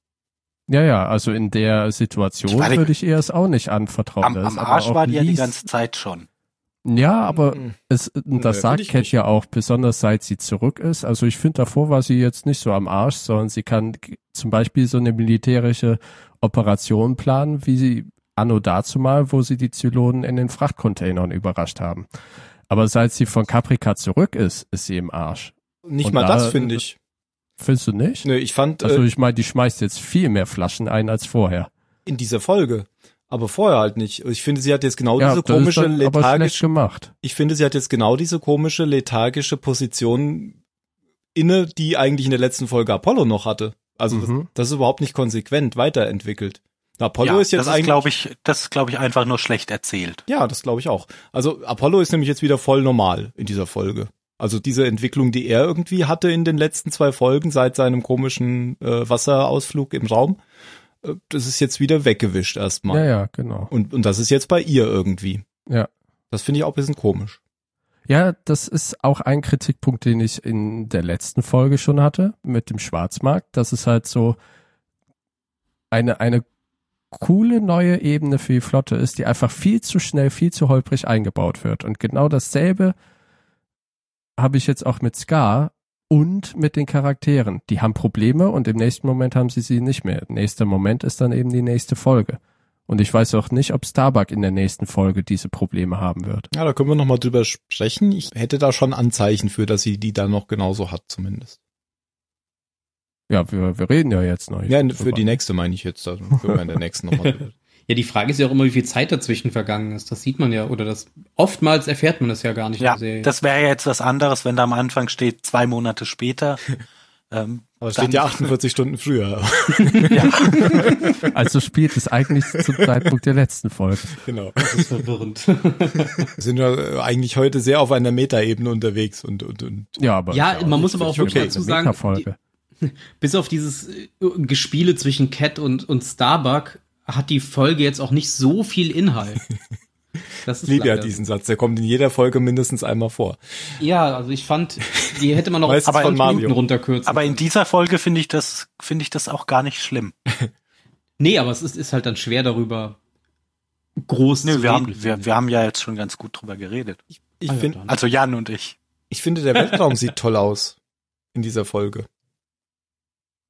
Ja, ja, also in der Situation Ich würde ich ihr es auch nicht anvertrauen. am, am Arsch war die ja die ganze Zeit schon. Ja, aber Mhm. es, das sagt Cat nicht. ja auch, besonders seit sie zurück ist. Also ich finde, davor war sie jetzt nicht so am Arsch, sondern sie kann zum Beispiel so eine militärische Operation planen, wie sie anno dazu mal, wo sie die Zylonen in den Frachtcontainern überrascht haben. Aber seit sie von Caprica zurück ist, ist sie im Arsch. Nicht Und mal da- das finde ich. Findest du nicht? Nö, ich fand Also äh, ich meine, die schmeißt jetzt viel mehr Flaschen ein als vorher. in dieser Folge, aber vorher halt nicht. Ich finde, sie hat jetzt genau ja, diese das ist komische dann lethargische gemacht. ich finde, sie hat jetzt genau diese komische, lethargische Position inne, die eigentlich in der letzten Folge Apollo noch hatte. Also Mhm. das, das ist überhaupt nicht konsequent weiterentwickelt. Apollo ja, ist jetzt das ist, eigentlich, glaube ich, das ist, glaube ich, einfach nur schlecht erzählt. ja, das glaube ich auch. Also Apollo ist nämlich jetzt wieder voll normal in dieser Folge. Also diese Entwicklung, die er irgendwie hatte in den letzten zwei Folgen seit seinem komischen äh, Wasserausflug im Raum, äh, das ist jetzt wieder weggewischt erstmal. Ja, ja, genau. Und, und das ist jetzt bei ihr irgendwie. Ja. Das finde ich auch ein bisschen komisch. Ja, das ist auch ein Kritikpunkt, den ich in der letzten Folge schon hatte mit dem Schwarzmarkt. Das ist halt so eine, eine coole neue Ebene für die Flotte ist, die einfach viel zu schnell, viel zu holprig eingebaut wird. Und genau dasselbe habe ich jetzt auch mit Scar und mit den Charakteren. Die haben Probleme und im nächsten Moment haben sie sie nicht mehr. Nächster Moment ist dann eben die nächste Folge. Und ich weiß auch nicht, ob Starbuck in der nächsten Folge diese Probleme haben wird. Ja, da können wir nochmal drüber sprechen. Ich hätte da schon Anzeichen für, dass sie die dann noch genauso hat, zumindest. Ja, wir, wir reden ja jetzt noch. Ja, für die nächste meine ich jetzt. Da können wir in der nächsten nochmal. Ja, die Frage ist ja auch immer, wie viel Zeit dazwischen vergangen ist. Das sieht man ja, oder das oftmals erfährt man das ja gar nicht. Ja, das wäre ja jetzt was anderes, wenn da am Anfang steht, zwei Monate später. ähm, Aber es steht ja 48 Stunden früher. ja. Also spielt es eigentlich zum Zeitpunkt der letzten Folge. Genau. Das ist verwirrend. Wir sind ja eigentlich heute sehr auf einer Metaebene unterwegs und, und, und. Ja, aber. Ja, man muss aber auch wirklich okay. dazu sagen, die, bis auf dieses äh, Gespiele zwischen Cat und, und Starbuck hat die Folge jetzt auch nicht so viel Inhalt. Das ist Liebe ja diesen Satz, der kommt in jeder Folge mindestens einmal vor. Ja, also ich fand, die hätte man noch auf von Minuten runterkürzen. Aber in dieser Folge finde ich das, finde ich das auch gar nicht schlimm. nee, aber es ist, ist halt dann schwer darüber groß nee, zu wir reden. Haben, wir, wir haben ja jetzt schon ganz gut drüber geredet. Ich, ich ah, finde, also Jan und ich. Ich finde, der Weltraum sieht toll aus in dieser Folge.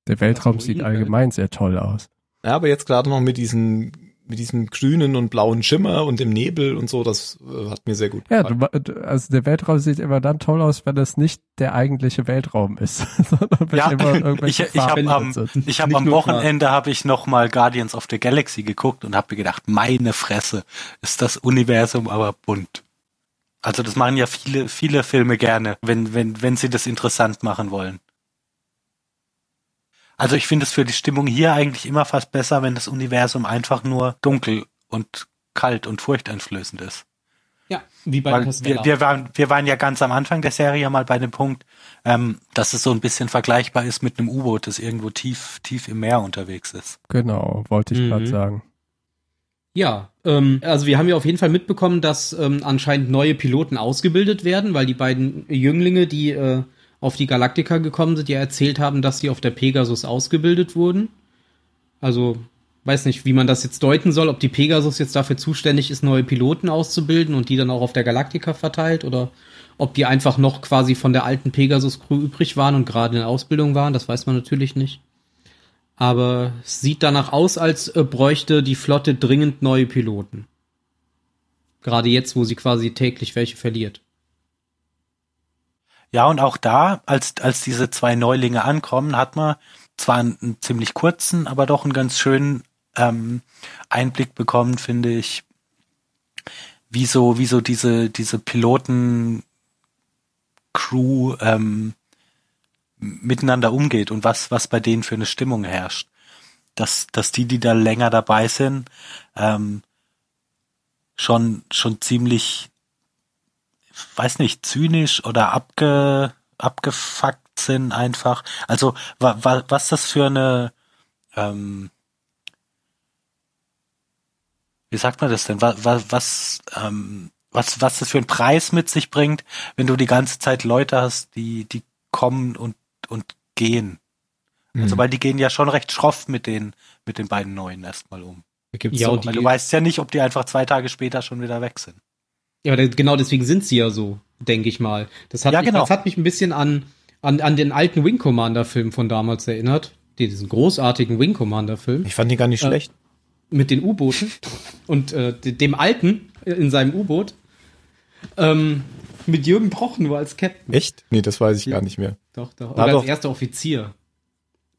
Der Weltraum sieht allgemein sehr toll aus. Ja, aber jetzt gerade noch mit diesen mit diesem grünen und blauen Schimmer und dem Nebel und so, das äh, hat mir sehr gut gefallen. Ja, du, also der Weltraum sieht immer dann toll aus, wenn es nicht der eigentliche Weltraum ist, sondern wenn ja, immer irgendwelche ich, ich habe am, ich hab am Wochenende habe ich noch mal Guardians of the Galaxy geguckt und habe mir gedacht, meine Fresse, ist das Universum aber bunt. Also das machen ja viele viele Filme gerne, wenn wenn wenn sie das interessant machen wollen. Also ich finde es für die Stimmung hier eigentlich immer fast besser, wenn das Universum einfach nur dunkel und kalt und furchteinflößend ist. Ja, wie bei Weil wir, wir, waren, wir waren ja ganz am Anfang der Serie mal bei dem Punkt, ähm, dass es so ein bisschen vergleichbar ist mit einem U-Boot, das irgendwo tief, tief im Meer unterwegs ist. Genau, wollte ich mhm. gerade sagen. Ja, ähm, also wir haben ja auf jeden Fall mitbekommen, dass ähm, anscheinend neue Piloten ausgebildet werden, weil die beiden Jünglinge, die äh, auf die Galaktika gekommen sind, ja erzählt haben, dass die auf der Pegasus ausgebildet wurden. Also weiß nicht, wie man das jetzt deuten soll, ob die Pegasus jetzt dafür zuständig ist, neue Piloten auszubilden und die dann auch auf der Galaktika verteilt oder ob die einfach noch quasi von der alten Pegasus-Crew übrig waren und gerade in Ausbildung waren, das weiß man natürlich nicht. Aber es sieht danach aus, als äh, bräuchte die Flotte dringend neue Piloten. Gerade jetzt, wo sie quasi täglich welche verliert. Ja, und auch da, als, als diese zwei Neulinge ankommen, hat man zwar einen, einen ziemlich kurzen, aber doch einen ganz schönen ähm, Einblick bekommen, finde ich, wie so, wie so diese, diese Piloten Crew ähm, miteinander umgeht und was, was bei denen für eine Stimmung herrscht. Dass, dass die, die da länger dabei sind, ähm, schon, schon ziemlich weiß nicht, zynisch oder abge, abgefuckt sind einfach. Also wa, wa, was das für eine, ähm, wie sagt man das denn? Was, was, was, ähm, was, was das für einen Preis mit sich bringt, wenn du die ganze Zeit Leute hast, die, die kommen und, und gehen. Also, mhm. Also, weil die gehen ja schon recht schroff mit den, mit den beiden Neuen erstmal um. Gibt's ja, du weißt ja nicht, ob die einfach zwei Tage später schon wieder weg sind. Ja, aber genau deswegen sind sie ja so, denke ich mal. Das hat, ja, mich, genau. das hat mich ein bisschen an, an, an den alten Wing Commander Film von damals erinnert. Diesen großartigen Wing Commander Film. Ich fand den gar nicht äh, schlecht. Mit den U-Booten und äh, dem alten in seinem U-Boot. Ähm, mit Jürgen Broch nur als Captain. Echt? Nee, das weiß ich ja. gar nicht mehr. Doch, doch. Oder als erster Offizier.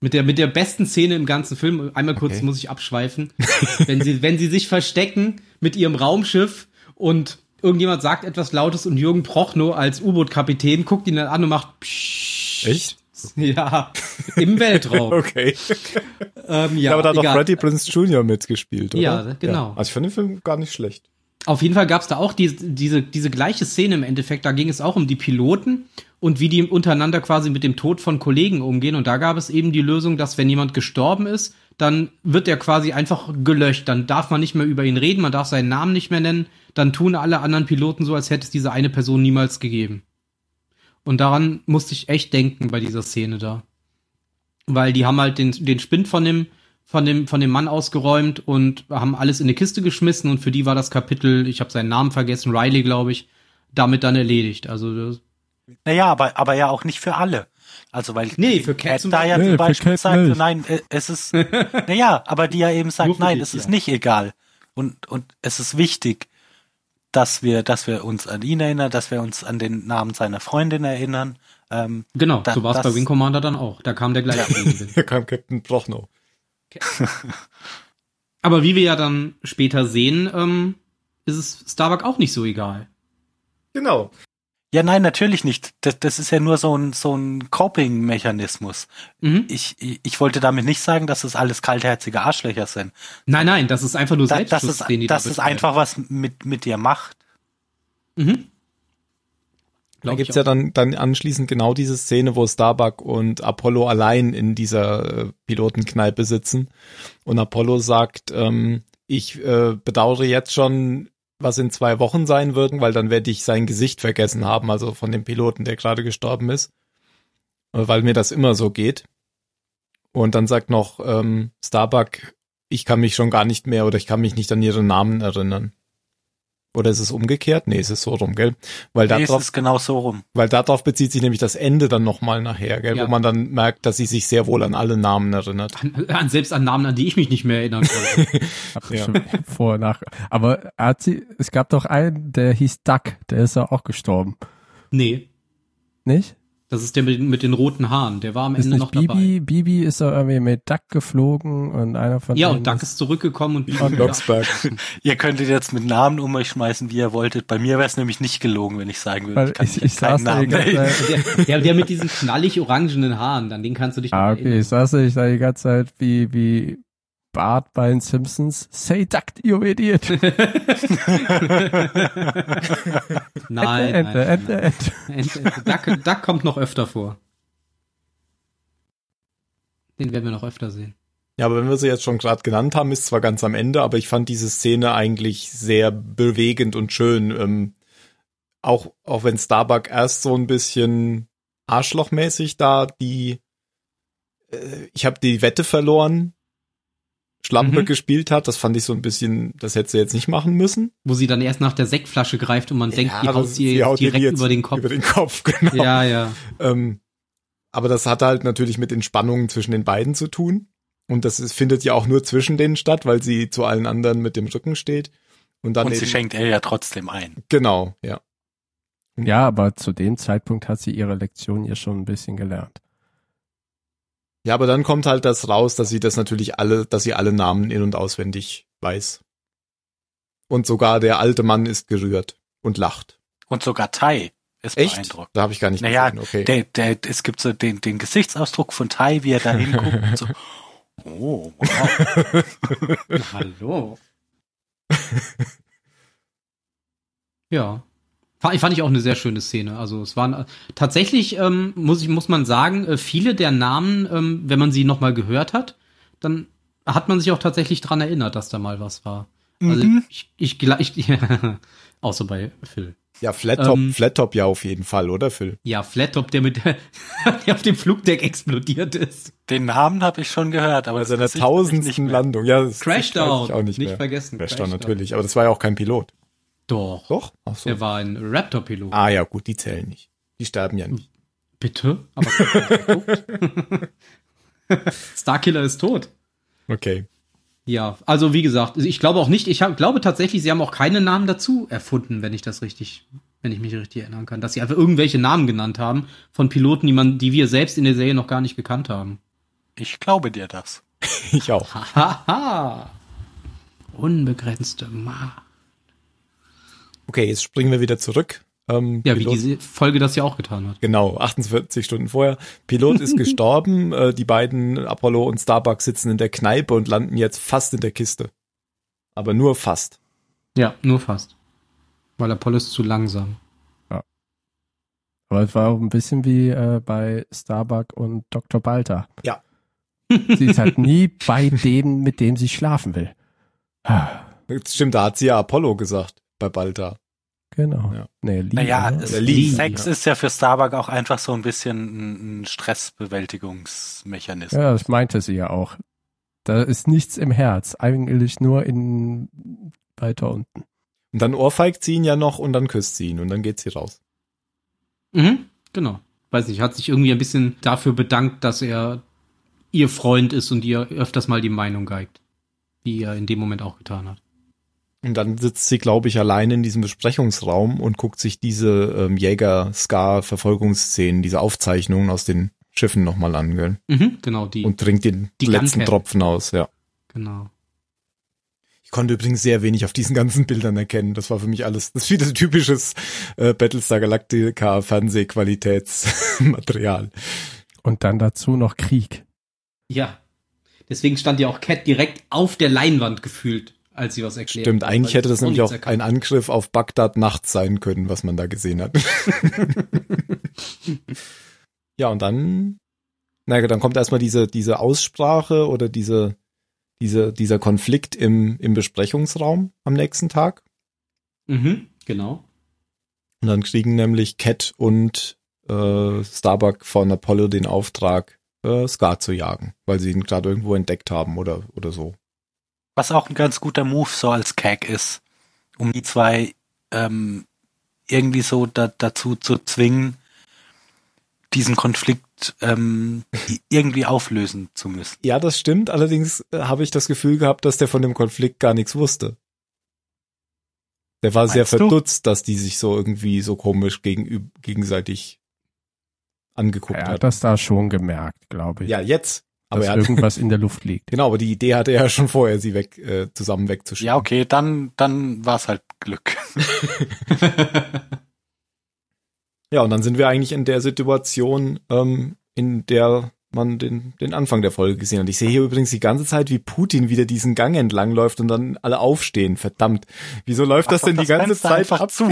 Mit der, mit der besten Szene im ganzen Film. Einmal kurz okay. muss ich abschweifen. wenn sie, wenn sie sich verstecken mit ihrem Raumschiff und irgendjemand sagt etwas Lautes und Jürgen Prochnow als U-Boot-Kapitän guckt ihn dann an und macht Psch. Echt? Ja, im Weltraum. okay. Ähm, ja, aber da hat doch Freddie Prince Jr. mitgespielt, oder? Ja, genau. Ja. Also ich fand den Film gar nicht schlecht. Auf jeden Fall gab es da auch die, diese, diese gleiche Szene im Endeffekt. Da ging es auch um die Piloten und wie die untereinander quasi mit dem Tod von Kollegen umgehen. Und da gab es eben die Lösung, dass wenn jemand gestorben ist, dann wird er quasi einfach gelöscht. Dann darf man nicht mehr über ihn reden, man darf seinen Namen nicht mehr nennen. Dann tun alle anderen Piloten so, als hätte es diese eine Person niemals gegeben. Und daran musste ich echt denken bei dieser Szene da. Weil die haben halt den, den Spind von dem, von dem, von dem Mann ausgeräumt und haben alles in eine Kiste geschmissen und für die war das Kapitel, ich habe seinen Namen vergessen, Riley, glaube ich, damit dann erledigt. Also das Naja, aber, aber ja auch nicht für alle. Also weil Nee, für Cat Cat da ja. Nee, zum Beispiel Cat sagt, nicht. nein, äh, es ist, naja, aber die ja eben sagt, nein, dich, es ist ja. nicht egal. Und, und es ist wichtig, dass wir, dass wir uns an ihn erinnern, dass wir uns an den Namen seiner Freundin erinnern. Ähm, Genau, Da- so war es bei Wing Commander dann auch. Da kam der gleiche. Hier kam Captain Prochnow. Aber wie wir ja dann später sehen, ähm, ist es Starbuck auch nicht so egal. Genau. Ja, nein, natürlich nicht. Das, das ist ja nur so ein, so ein Coping-Mechanismus. Mhm. Ich, ich, ich wollte damit nicht sagen, dass das alles kaltherzige Arschlöcher sind. Nein, nein, das ist einfach nur Da, das Selbstschutz, ist, den die das da ist einfach was mit, mit dir macht. Mhm. Da gibt's ich ja dann, dann anschließend genau diese Szene, wo Starbuck und Apollo allein in dieser äh, Pilotenkneipe sitzen. Und Apollo sagt, ähm, ich äh, bedauere jetzt schon, was in zwei Wochen sein würden, weil dann werde ich sein Gesicht vergessen haben, also von dem Piloten, der gerade gestorben ist. Äh, Weil mir das immer so geht. Und dann sagt noch ähm, Starbuck, ich kann mich schon gar nicht mehr oder ich kann mich nicht an ihren Namen erinnern. Oder ist es umgekehrt? Nee, es ist so rum, gell? Weil Nee, es darauf ist genau so rum. weil darauf bezieht sich nämlich das Ende dann nochmal nachher, gell? Ja. wo man dann merkt, dass sie sich sehr wohl an alle Namen erinnert. An, an, selbst an Namen, an die ich mich nicht mehr erinnern kann. Hab Ja. vor, nach. Aber hat sie, es gab doch einen, der hieß Duck, der ist ja auch gestorben. nee, Nicht? Das ist der mit, mit den roten Haaren. Der war am Ist Ende nicht noch Bibi? dabei. Bibi ist doch irgendwie mit Duck geflogen und einer von Ja, und Duck ist zurückgekommen und Bibi wieder. Blocksberg. Ihr könntet jetzt mit Namen um euch schmeißen, wie ihr wolltet. Bei mir wäre es nämlich nicht gelogen, wenn ich sagen würde, Weil ich kann ich, ich an saß keinen da die Namen ganze. Zeit. Der, der, der mit diesen knallig orangenen Haaren, an den kannst du dich Ah, okay, erinnern. ich saß ich da die ganze Zeit wie, wie Bart bei den Simpsons. Say Duck, you idiot. Nein, Ente, nein, Ente, nein. Ente, Ente. Ente, Ente. Duck, Duck kommt noch öfter vor. Den werden wir noch öfter sehen. Ja, aber wenn wir sie jetzt schon gerade genannt haben, ist zwar ganz am Ende, aber ich fand diese Szene eigentlich sehr bewegend und schön. Ähm, auch, auch wenn Starbuck erst so ein bisschen arschlochmäßig da die, äh, ich habe die Wette verloren, Schlampe Mhm. gespielt hat, das fand ich so ein bisschen, das hätte sie jetzt nicht machen müssen. Wo sie dann erst nach der Sektflasche greift und man denkt, die haut sie, sie haut ihr direkt jetzt über den Kopf. Über den Kopf, genau. Ja, ja. Ähm, aber das hat halt natürlich mit den Spannungen zwischen den beiden zu tun. Und das ist, findet ja auch nur zwischen denen statt, weil sie zu allen anderen mit dem Rücken steht. Und dann Und eben, sie schenkt er ja trotzdem ein. Genau, ja. Ja, aber zu dem Zeitpunkt hat sie ihre Lektion ja schon ein bisschen gelernt. Ja, aber dann kommt halt das raus, dass sie das natürlich alle, dass sie alle Namen in- und auswendig weiß. Und sogar der alte Mann ist gerührt und lacht. Und sogar Tai ist Echt? beeindruckt. Da habe ich gar nicht Naja, gesehen, okay. Der, der, es gibt so den, den Gesichtsausdruck von Tai, wie er da hinguckt und so. Oh, wow. Hallo. ja. Fand, fand ich auch eine sehr schöne Szene. Also es waren tatsächlich, ähm, muss ich, muss man sagen, äh, viele der Namen, ähm, wenn man sie nochmal gehört hat, dann hat man sich auch tatsächlich dran erinnert, dass da mal was war. Also Mhm. ich, ich, gla- ich außer bei Phil. ja, Flat Top, ähm, Flat Top ja auf jeden Fall, oder Phil? Ja, Flattop, der mit der auf dem Flugdeck explodiert ist. Den Namen habe ich schon gehört, aber ich nicht tausendsten. Landung. Ja, das Crashdown. ich auch nicht, nicht mehr. vergessen. Crashdown Crashdown. natürlich, aber das war ja auch kein Pilot. Doch. Doch? Ach so. Der war ein Raptor-Pilot. Ah ja, gut, die zählen nicht. Die sterben ja nicht. Bitte? Aber Starkiller ist tot. Okay. Ja, also wie gesagt, ich glaube auch nicht, ich hab, glaube tatsächlich, sie haben auch keine Namen dazu erfunden, wenn ich das richtig, wenn ich mich richtig erinnern kann, dass sie einfach irgendwelche Namen genannt haben von Piloten, die man, die wir selbst in der Serie noch gar nicht gekannt haben. Ich glaube dir das. Ich auch. Haha. Unbegrenzte Macht. Okay, jetzt springen wir wieder zurück. Ähm, Ja, wie Pilot- diese Folge das ja auch getan hat. Genau, 48 Stunden vorher. Pilot ist gestorben. Äh, die beiden, Apollo und Starbuck, sitzen in der Kneipe und landen jetzt fast in der Kiste. Aber nur fast. Ja, nur fast. Weil Apollo ist zu langsam. Aber es war auch ein bisschen wie äh, bei Starbuck und Dr. Balter. Ja. Sie ist halt nie bei dem, mit dem sie schlafen will. Das Stimmt, da hat sie ja Apollo gesagt bei Balta. Genau. Ja. Nee, Lee, Naja, ne? Oder Lee. Sex ist ja für Starbuck auch einfach so ein bisschen ein, ein Stressbewältigungsmechanismus. ja, das meinte sie ja auch. Da ist nichts im Herz, eigentlich nur in weiter unten. Und dann ohrfeigt sie ihn ja noch und dann küsst sie ihn und dann geht sie raus. Mhm. Genau. Weiß nicht, hat sich irgendwie ein bisschen dafür bedankt, dass er ihr Freund ist und ihr öfters mal die Meinung geigt. Wie er in dem Moment auch getan hat. Und dann sitzt sie, glaube ich, allein in diesem Besprechungsraum und guckt sich diese ähm, Jäger-Scar-Verfolgungsszenen, diese Aufzeichnungen aus den Schiffen nochmal an, gell? Mhm, genau, die. Und trinkt den Die letzten Guncat. Tropfen aus, ja. genau. Ich konnte übrigens sehr wenig auf diesen ganzen Bildern erkennen. Das war für mich alles, das ist wieder typisches äh, Battlestar Galactica Fernsehqualitätsmaterial. Und dann dazu noch Krieg. Ja. Deswegen stand ja auch Cat direkt auf der Leinwand gefühlt, als sie was erklärt. Stimmt, eigentlich hätte das nämlich auch nichts ein erkannt Angriff auf Bagdad nachts sein können, was man da gesehen hat. ja, und dann, naja, dann kommt erstmal diese, diese Aussprache oder diese, diese, dieser Konflikt im, im Besprechungsraum am nächsten Tag. Mhm, genau. Und dann kriegen nämlich Cat und äh, Starbuck von Apollo den Auftrag, äh, Scar zu jagen, weil sie ihn gerade irgendwo entdeckt haben oder, oder so. Was auch ein ganz guter Move so als Cag ist, um die zwei ähm, irgendwie so da, dazu zu zwingen, diesen Konflikt ähm, irgendwie auflösen zu müssen. Ja, das stimmt. Allerdings äh, habe ich das Gefühl gehabt, dass der von dem Konflikt gar nichts wusste. Der war sehr Meinst du? verdutzt, dass die sich so irgendwie so komisch gegenüb gegenseitig angeguckt Er hat. hat das da schon gemerkt, glaube ich. Ja, jetzt. Aber dass er irgendwas in der Luft liegt. genau, aber die Idee hatte er ja schon vorher, sie weg, äh, zusammen wegzuschicken. Ja, okay, dann, dann war es halt Glück. Ja, und dann sind wir eigentlich in der Situation, ähm, in der man den, den Anfang der Folge gesehen hat. Ich sehe hier übrigens die ganze Zeit, wie Putin wieder diesen Gang entlang läuft und dann alle aufstehen. Verdammt. Wieso läuft das Mach denn doch die ganze Fenster Zeit einfach ab? zu.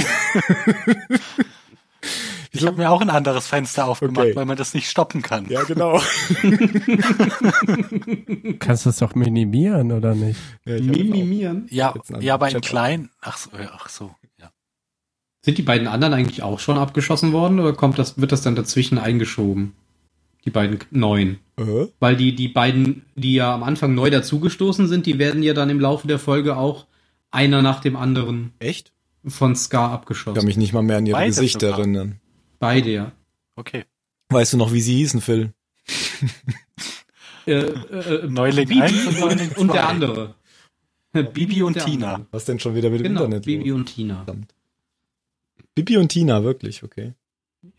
Ich habe mir auch ein anderes Fenster aufgemacht, Okay. weil man das nicht stoppen kann. Ja, genau. Du kannst das doch minimieren, oder nicht? Ja, Mimimieren. Ja, ja, aber in klein. Ach so, ja, ach so. Ja. Sind die beiden anderen eigentlich auch schon abgeschossen worden oder kommt das, wird das dann dazwischen eingeschoben? Die beiden neuen. Äh? Weil die, die beiden, die ja am Anfang neu dazugestoßen sind, die werden ja dann im Laufe der Folge auch einer nach dem anderen Echt? von Scar Ich kann abgeschossen. mich nicht mal mehr an ihre Beide Gesichter erinnern. Beide, ja. Okay. Weißt du noch, wie sie hießen, Phil? Äh, äh, Neuling Bibi eins und Neuling und, und der andere. Bibi und der Tina. andere. Was denn schon wieder mit dem Genau, Internet? Bibi los? und Tina. Bibi und Tina, wirklich, okay.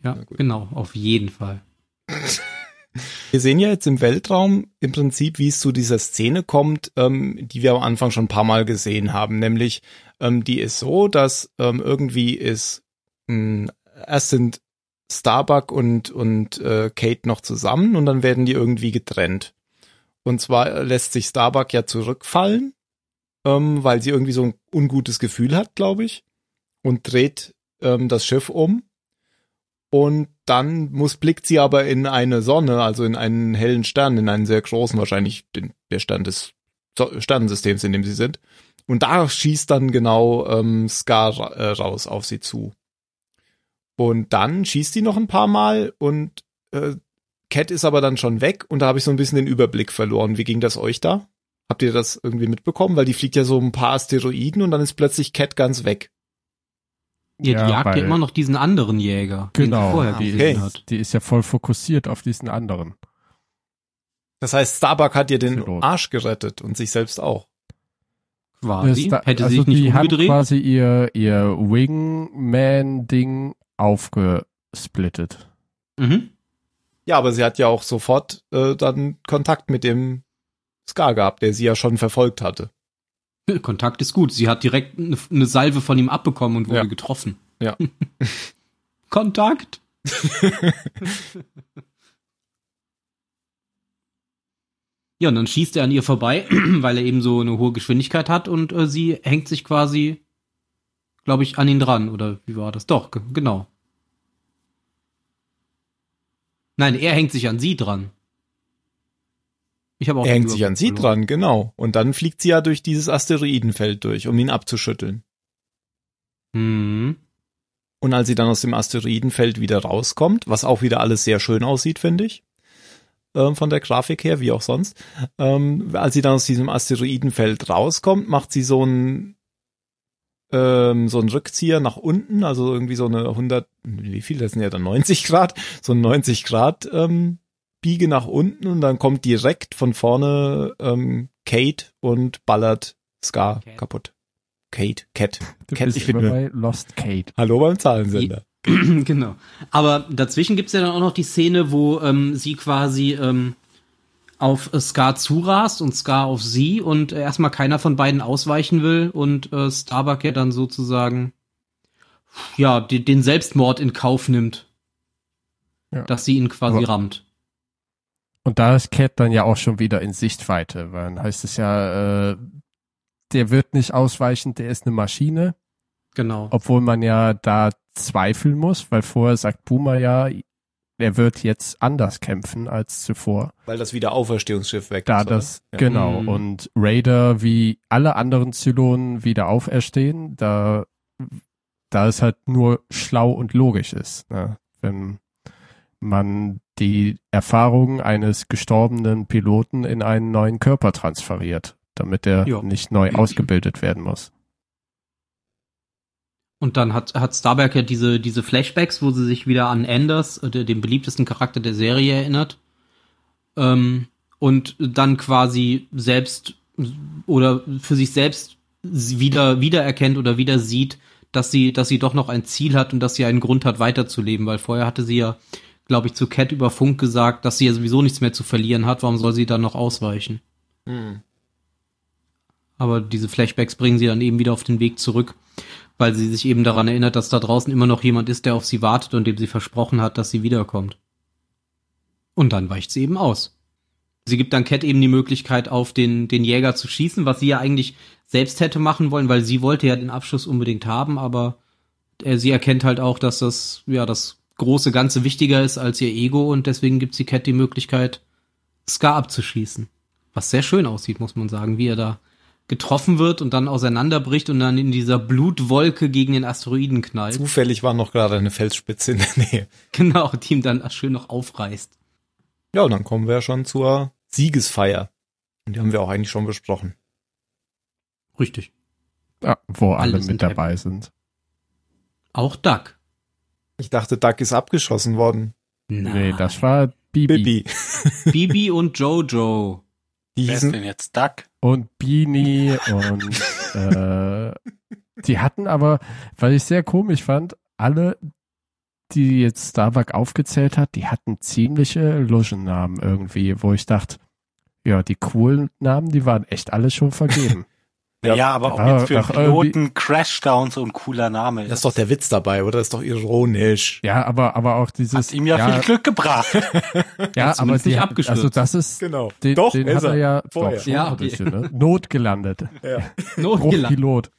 Ja, genau, auf jeden Fall. Wir sehen ja jetzt im Weltraum im Prinzip, wie es zu dieser Szene kommt, ähm, die wir am Anfang schon ein paar Mal gesehen haben. Nämlich, ähm, die ist so, dass ähm, irgendwie ist, mh, erst sind Starbuck und, und äh, Kate noch zusammen und dann werden die irgendwie getrennt. Und zwar lässt sich Starbuck ja zurückfallen, ähm, weil sie irgendwie so ein ungutes Gefühl hat, glaube ich, und dreht ähm, das Schiff um und dann muss, blickt sie aber in eine Sonne, also in einen hellen Stern, in einen sehr großen, wahrscheinlich den, der Stern des Sternensystems, in dem sie sind. Und da schießt dann genau ähm, Scar ra- äh, raus auf sie zu. Und dann schießt die noch ein paar Mal und äh, Cat ist aber dann schon weg und da habe ich so ein bisschen den Überblick verloren. Wie ging das euch da? Habt ihr das irgendwie mitbekommen? Weil die fliegt ja so ein paar Asteroiden und dann ist plötzlich Cat ganz weg. Ja, Ja, die jagt weil- ja immer noch diesen anderen Jäger, den Genau, sie vorher Ah, gesehen okay. hat. Die ist ja voll fokussiert auf diesen anderen. Das heißt, Starbuck hat ihr den Pilot. Arsch gerettet und sich selbst auch. Quasi. Hätte also sich nicht die hat umgedreht. quasi ihr, ihr Wingman-Ding aufgesplittet. Mhm. Ja, aber sie hat ja auch sofort äh, dann Kontakt mit dem Scar gehabt, der sie ja schon verfolgt hatte. Kontakt ist gut. Sie hat direkt eine, eine Salve von ihm abbekommen und wurde Ja. getroffen. Ja. Kontakt. ja, und dann schießt er an ihr vorbei, weil er eben so eine hohe Geschwindigkeit hat und äh, sie hängt sich quasi, glaube ich, an ihn dran. Oder wie war das? Doch, ge- genau. Nein, er hängt sich an sie dran. Ich habe auch Er hängt sich an sie verloren. dran, genau. Und dann fliegt sie ja durch dieses Asteroidenfeld durch, um ihn abzuschütteln. Mhm. Und als sie dann aus dem Asteroidenfeld wieder rauskommt, was auch wieder alles sehr schön aussieht, finde ich, ähm, von der Grafik her, wie auch sonst, ähm, als sie dann aus diesem Asteroidenfeld rauskommt, macht sie so ein, ähm, so ein Rückzieher nach unten, also irgendwie so eine 100, wie viel, das sind ja dann 90 Grad, so ein 90 Grad ähm, Biege nach unten und dann kommt direkt von vorne ähm, Kate und ballert Scar Cat. kaputt. Kate, Cat. Du Cat, bist ich bin bei Lost Kate. Hallo beim Zahlensender. genau. Aber dazwischen gibt's ja dann auch noch die Szene, wo ähm, sie quasi ähm, auf äh, Scar zurast und Scar auf sie und äh, erstmal keiner von beiden ausweichen will und äh, Starbuck ja dann sozusagen ja die, den Selbstmord in Kauf nimmt, Ja. dass sie ihn quasi Aber- rammt. Und da ist Cat dann ja auch schon wieder in Sichtweite, weil dann heißt es ja, äh, der wird nicht ausweichen, der ist eine Maschine, Genau. obwohl man ja da zweifeln muss, weil vorher sagt Puma ja, er wird jetzt anders kämpfen als zuvor. Weil das wieder Auferstehungsschiff weg Da ist. oder? das, Ja. genau, Mhm. und Raider wie alle anderen Zylonen wieder auferstehen, da, da es halt nur schlau und logisch ist, ne? wenn man die Erfahrung eines gestorbenen Piloten in einen neuen Körper transferiert, damit er Ja. nicht neu ausgebildet werden muss. Und dann hat, hat Starbuck ja diese, diese Flashbacks, wo sie sich wieder an Anders, äh, dem beliebtesten Charakter der Serie, erinnert. Ähm, und dann quasi selbst oder für sich selbst wieder, wiedererkennt oder wieder sieht, dass sie, dass sie doch noch ein Ziel hat und dass sie einen Grund hat, weiterzuleben, weil vorher hatte sie ja, glaube ich, zu Cat über Funk gesagt, dass sie ja sowieso nichts mehr zu verlieren hat, warum soll sie dann noch ausweichen? Hm. Aber diese Flashbacks bringen sie dann eben wieder auf den Weg zurück, weil sie sich eben daran erinnert, dass da draußen immer noch jemand ist, der auf sie wartet und dem sie versprochen hat, dass sie wiederkommt. Und dann weicht sie eben aus. Sie gibt dann Cat eben die Möglichkeit, auf den, den Jäger zu schießen, was sie ja eigentlich selbst hätte machen wollen, weil sie wollte ja den Abschuss unbedingt haben, aber äh, sie erkennt halt auch, dass das, ja, das große Ganze wichtiger ist als ihr Ego und deswegen gibt sie Cat die Möglichkeit, Scar abzuschießen. Was sehr schön aussieht, muss man sagen, wie er da getroffen wird und dann auseinanderbricht und dann in dieser Blutwolke gegen den Asteroiden knallt. Zufällig war noch gerade eine Felsspitze in der Nähe. Genau, die ihm dann schön noch aufreißt. Ja, und dann kommen wir schon zur Siegesfeier. Und die haben wir auch eigentlich schon besprochen. Richtig. Ja, wo alle Alle mit dabei sind. Auch Duck. Ich dachte, Duck ist abgeschossen worden. Nee, das war Bibi. Bibi. Bibi und Jojo. Die Wer ist denn jetzt Duck? Und Beanie und äh, die hatten aber, weil ich sehr komisch fand, alle, die jetzt Starbuck aufgezählt hat, die hatten ziemliche Luschennamen irgendwie, wo ich dachte, ja, die coolen Namen, die waren echt alle schon vergeben. Ja. Ja, aber Ja, jetzt für doch, Piloten Crashdown so ein cooler Name ist. das ist doch der Witz dabei, oder? Das ist doch ironisch. ja, aber aber auch dieses hat ihm ja, viel Glück gebracht. ja, aber die, nicht hat- abgestürzt. also das ist Genau. den, doch, den ist hat er ja vorher. doch, Ja, okay. bisschen, ne? notgelandet. Ja. Notgelandet. Bruchpilot.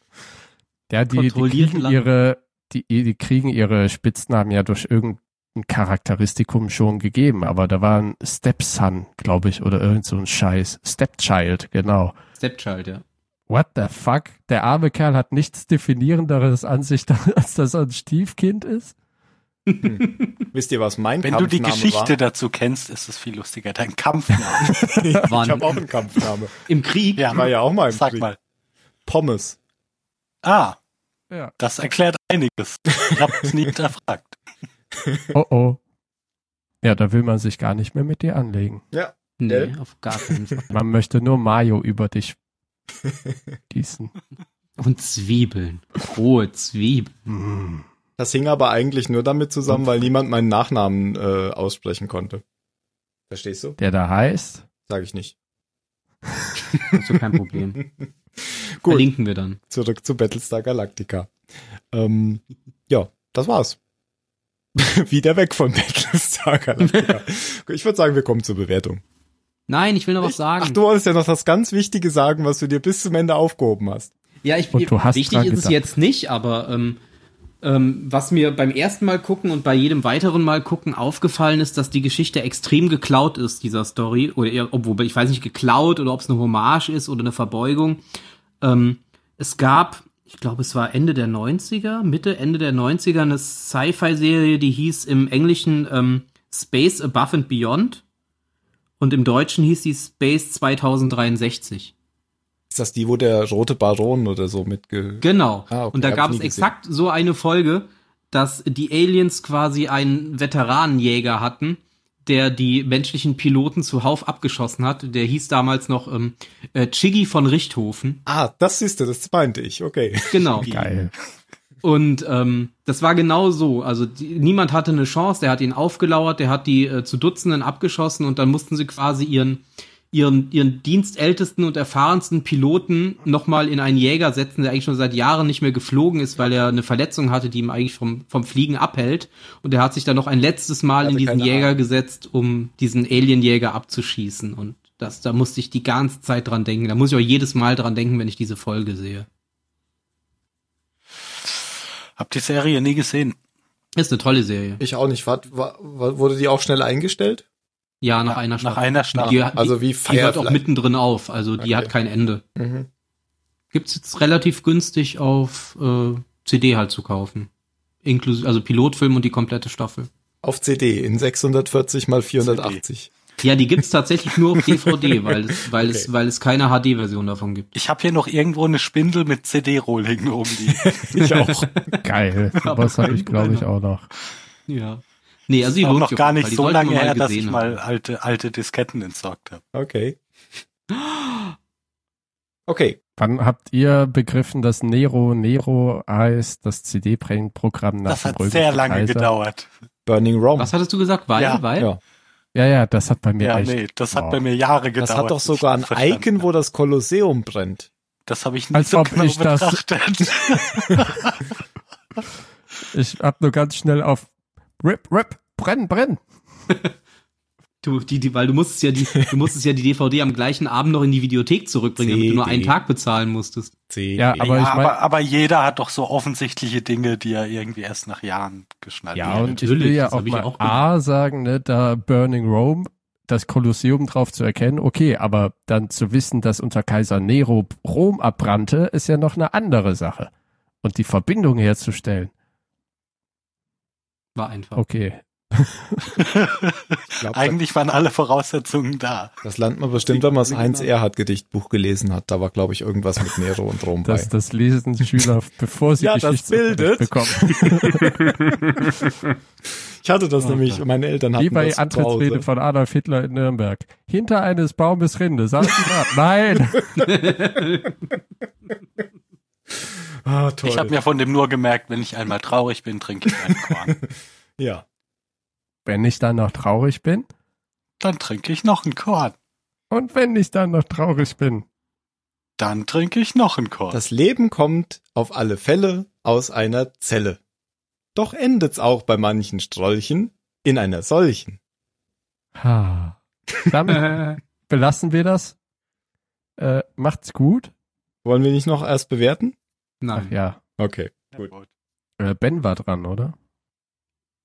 Ja, die, die kriegen ihre, die, die kriegen ihre Spitznamen ja durch irgendein Charakteristikum schon gegeben, aber da war ein Stepson, glaube ich, oder irgend so ein Scheiß. Stepchild, genau. Stepchild, ja. What the fuck? Der arme Kerl hat nichts definierenderes an sich, als dass er ein Stiefkind ist? Wisst ihr, was mein Wenn du die Kampfname Geschichte war? dazu kennst, ist es viel lustiger. Dein Kampfname. ich habe auch einen Kampfname. Im Krieg? Ja. Ich war ja auch mal im Sag Krieg. mal. Pommes. Ah, Ja. das erklärt einiges. Ich habe es nie hinterfragt. Oh oh. Ja, da will man sich gar nicht mehr mit dir anlegen. Nee, Gell? auf gar keinen Fall. Man möchte nur Mayo über dich gießen. Und Zwiebeln. Rohe Zwiebeln. Mm. Das hing aber eigentlich nur damit zusammen, weil niemand meinen Nachnamen äh, aussprechen konnte. Verstehst du? Der da heißt, Sag ich nicht. Also kein Problem. Gut. Verlinken wir dann. Zurück zu Battlestar Galactica. Ähm, ja, das war's. Wieder weg von Battlestar Galactica. ich würde sagen, wir kommen zur Bewertung. Nein, ich will noch was sagen. Ach, du wolltest ja noch das ganz Wichtige sagen, was du dir bis zum Ende aufgehoben hast. Ja, ich, Und du hast wichtig ist es gedacht. jetzt nicht, aber ähm, ähm, was mir beim ersten Mal gucken und bei jedem weiteren Mal gucken aufgefallen ist, dass die Geschichte extrem geklaut ist, dieser Story. Oder eher, obwohl, ich weiß nicht, geklaut oder ob es eine Hommage ist oder eine Verbeugung. Ähm, es gab, ich glaube, es war Ende der 90er, Mitte, Ende der 90er, eine Sci-Fi-Serie, die hieß im Englischen ähm, Space Above and Beyond. Und im Deutschen hieß die Space 2063. Ist das die, wo der rote Baron oder so mitge... Genau. Ah, okay, und da gab es gesehen. exakt so eine Folge, dass die Aliens quasi einen Veteranenjäger hatten, der die menschlichen Piloten zuhauf abgeschossen hat. Der hieß damals noch ähm, äh, Chiggy von Richthofen. Ah, das siehst du, das meinte ich, okay. Genau. Geil. Und ähm, das war genau so. Also die, niemand hatte eine Chance. Der hat ihn aufgelauert, der hat die äh, zu Dutzenden abgeschossen und dann mussten sie quasi ihren ihren ihren dienstältesten und erfahrensten Piloten nochmal in einen Jäger setzen, der eigentlich schon seit Jahren nicht mehr geflogen ist, weil er eine Verletzung hatte, die ihm eigentlich vom vom Fliegen abhält. Und er hat sich dann noch ein letztes Mal in diesen Jäger Ahnung. gesetzt, um diesen Alienjäger abzuschießen. Und das, da musste ich die ganze Zeit dran denken. Da muss ich auch jedes Mal dran denken, wenn ich diese Folge sehe. Hab die Serie nie gesehen. Ist eine tolle Serie. Ich auch nicht. War, war, wurde die auch schnell eingestellt? Ja, nach Ja, einer nach Staffel. einer Staffel. Die, Also wie die hört auch Firefly. mittendrin auf, also die Okay. hat kein Ende. Mhm. Gibt's jetzt relativ günstig auf äh, CD halt zu kaufen. Inklusive, also Pilotfilm und die komplette Staffel. Auf CD in 640 mal 480. Ja, die gibt's tatsächlich nur auf DVD, weil es, weil es, Okay. weil es keine HD-Version davon gibt. Ich habe hier noch irgendwo eine Spindel mit CD-Rohling rumliegen. Ich auch. Geil. Was habe ich, glaube ich, auch noch. Ja. Nee, also die auch noch gar nicht. Die so lange her, dass ich mal alte, alte Disketten entsorgt habe. Okay. Okay. Wann habt ihr begriffen, dass Nero Nero heißt, das CD-Programm nach Das dem hat sehr lange Kaiser? gedauert. Burning Rome. Was hattest du gesagt? Weil, Ja, weil? ja. Ja, ja, das hat bei mir Ja, echt. nee, das hat Oh. bei mir Jahre gedauert. Das hat doch sogar ein das verstanden Icon, wo das Kolosseum brennt. Das habe ich nie Als so ob genau ich das- betrachtet. Ich hab nur ganz schnell auf Rip, Rip, brenn, brenn. Du, die, die, weil du musstest ja die, du musstest ja die DVD am gleichen Abend noch in die Videothek zurückbringen, damit du nur CD. einen Tag bezahlen musstest. CD. Ja, aber ja, ich mein- aber, aber jeder hat doch so offensichtliche Dinge, die er irgendwie erst nach Jahren geschnallt Ja, hat. und ich natürlich, will ja das auch mal auch A sagen, ne, da Burning Rome, das Kolosseum drauf zu erkennen, okay, aber dann zu wissen, dass unter Kaiser Nero Rom abbrannte, ist ja noch eine andere Sache. Und die Verbindung herzustellen, War einfach. okay. Glaub, Eigentlich waren alle Voraussetzungen da. das lernt man bestimmt, wenn man das Heinz Erhardt Gedichtbuch gelesen hat. Da war, glaube ich, irgendwas mit Nero und Rom Das, bei. das lesen die Schüler, bevor sie Ja, das bildet. bekommen. Ich hatte das Oh nämlich, meine Eltern hatten Wie bei das Antrittsrede von Adolf Hitler in Nürnberg. Hinter eines Baumes Rinde, sagen Sie mal. Nein! Ah, toll. Ich habe mir von dem nur gemerkt, wenn ich einmal traurig bin, trinke ich einen Korn. ja. Wenn ich dann noch traurig bin Dann trinke ich noch einen Korn. und wenn ich dann noch traurig bin. Dann trinke ich noch einen Korn. Das Leben kommt auf alle Fälle aus einer Zelle. Doch endet's auch bei manchen Strolchen in einer solchen. Ha. Damit belassen wir das. Äh, macht's gut. Wollen wir nicht noch erst bewerten? Ach Nein. ja. Okay. Gut. Äh, ben war dran, oder?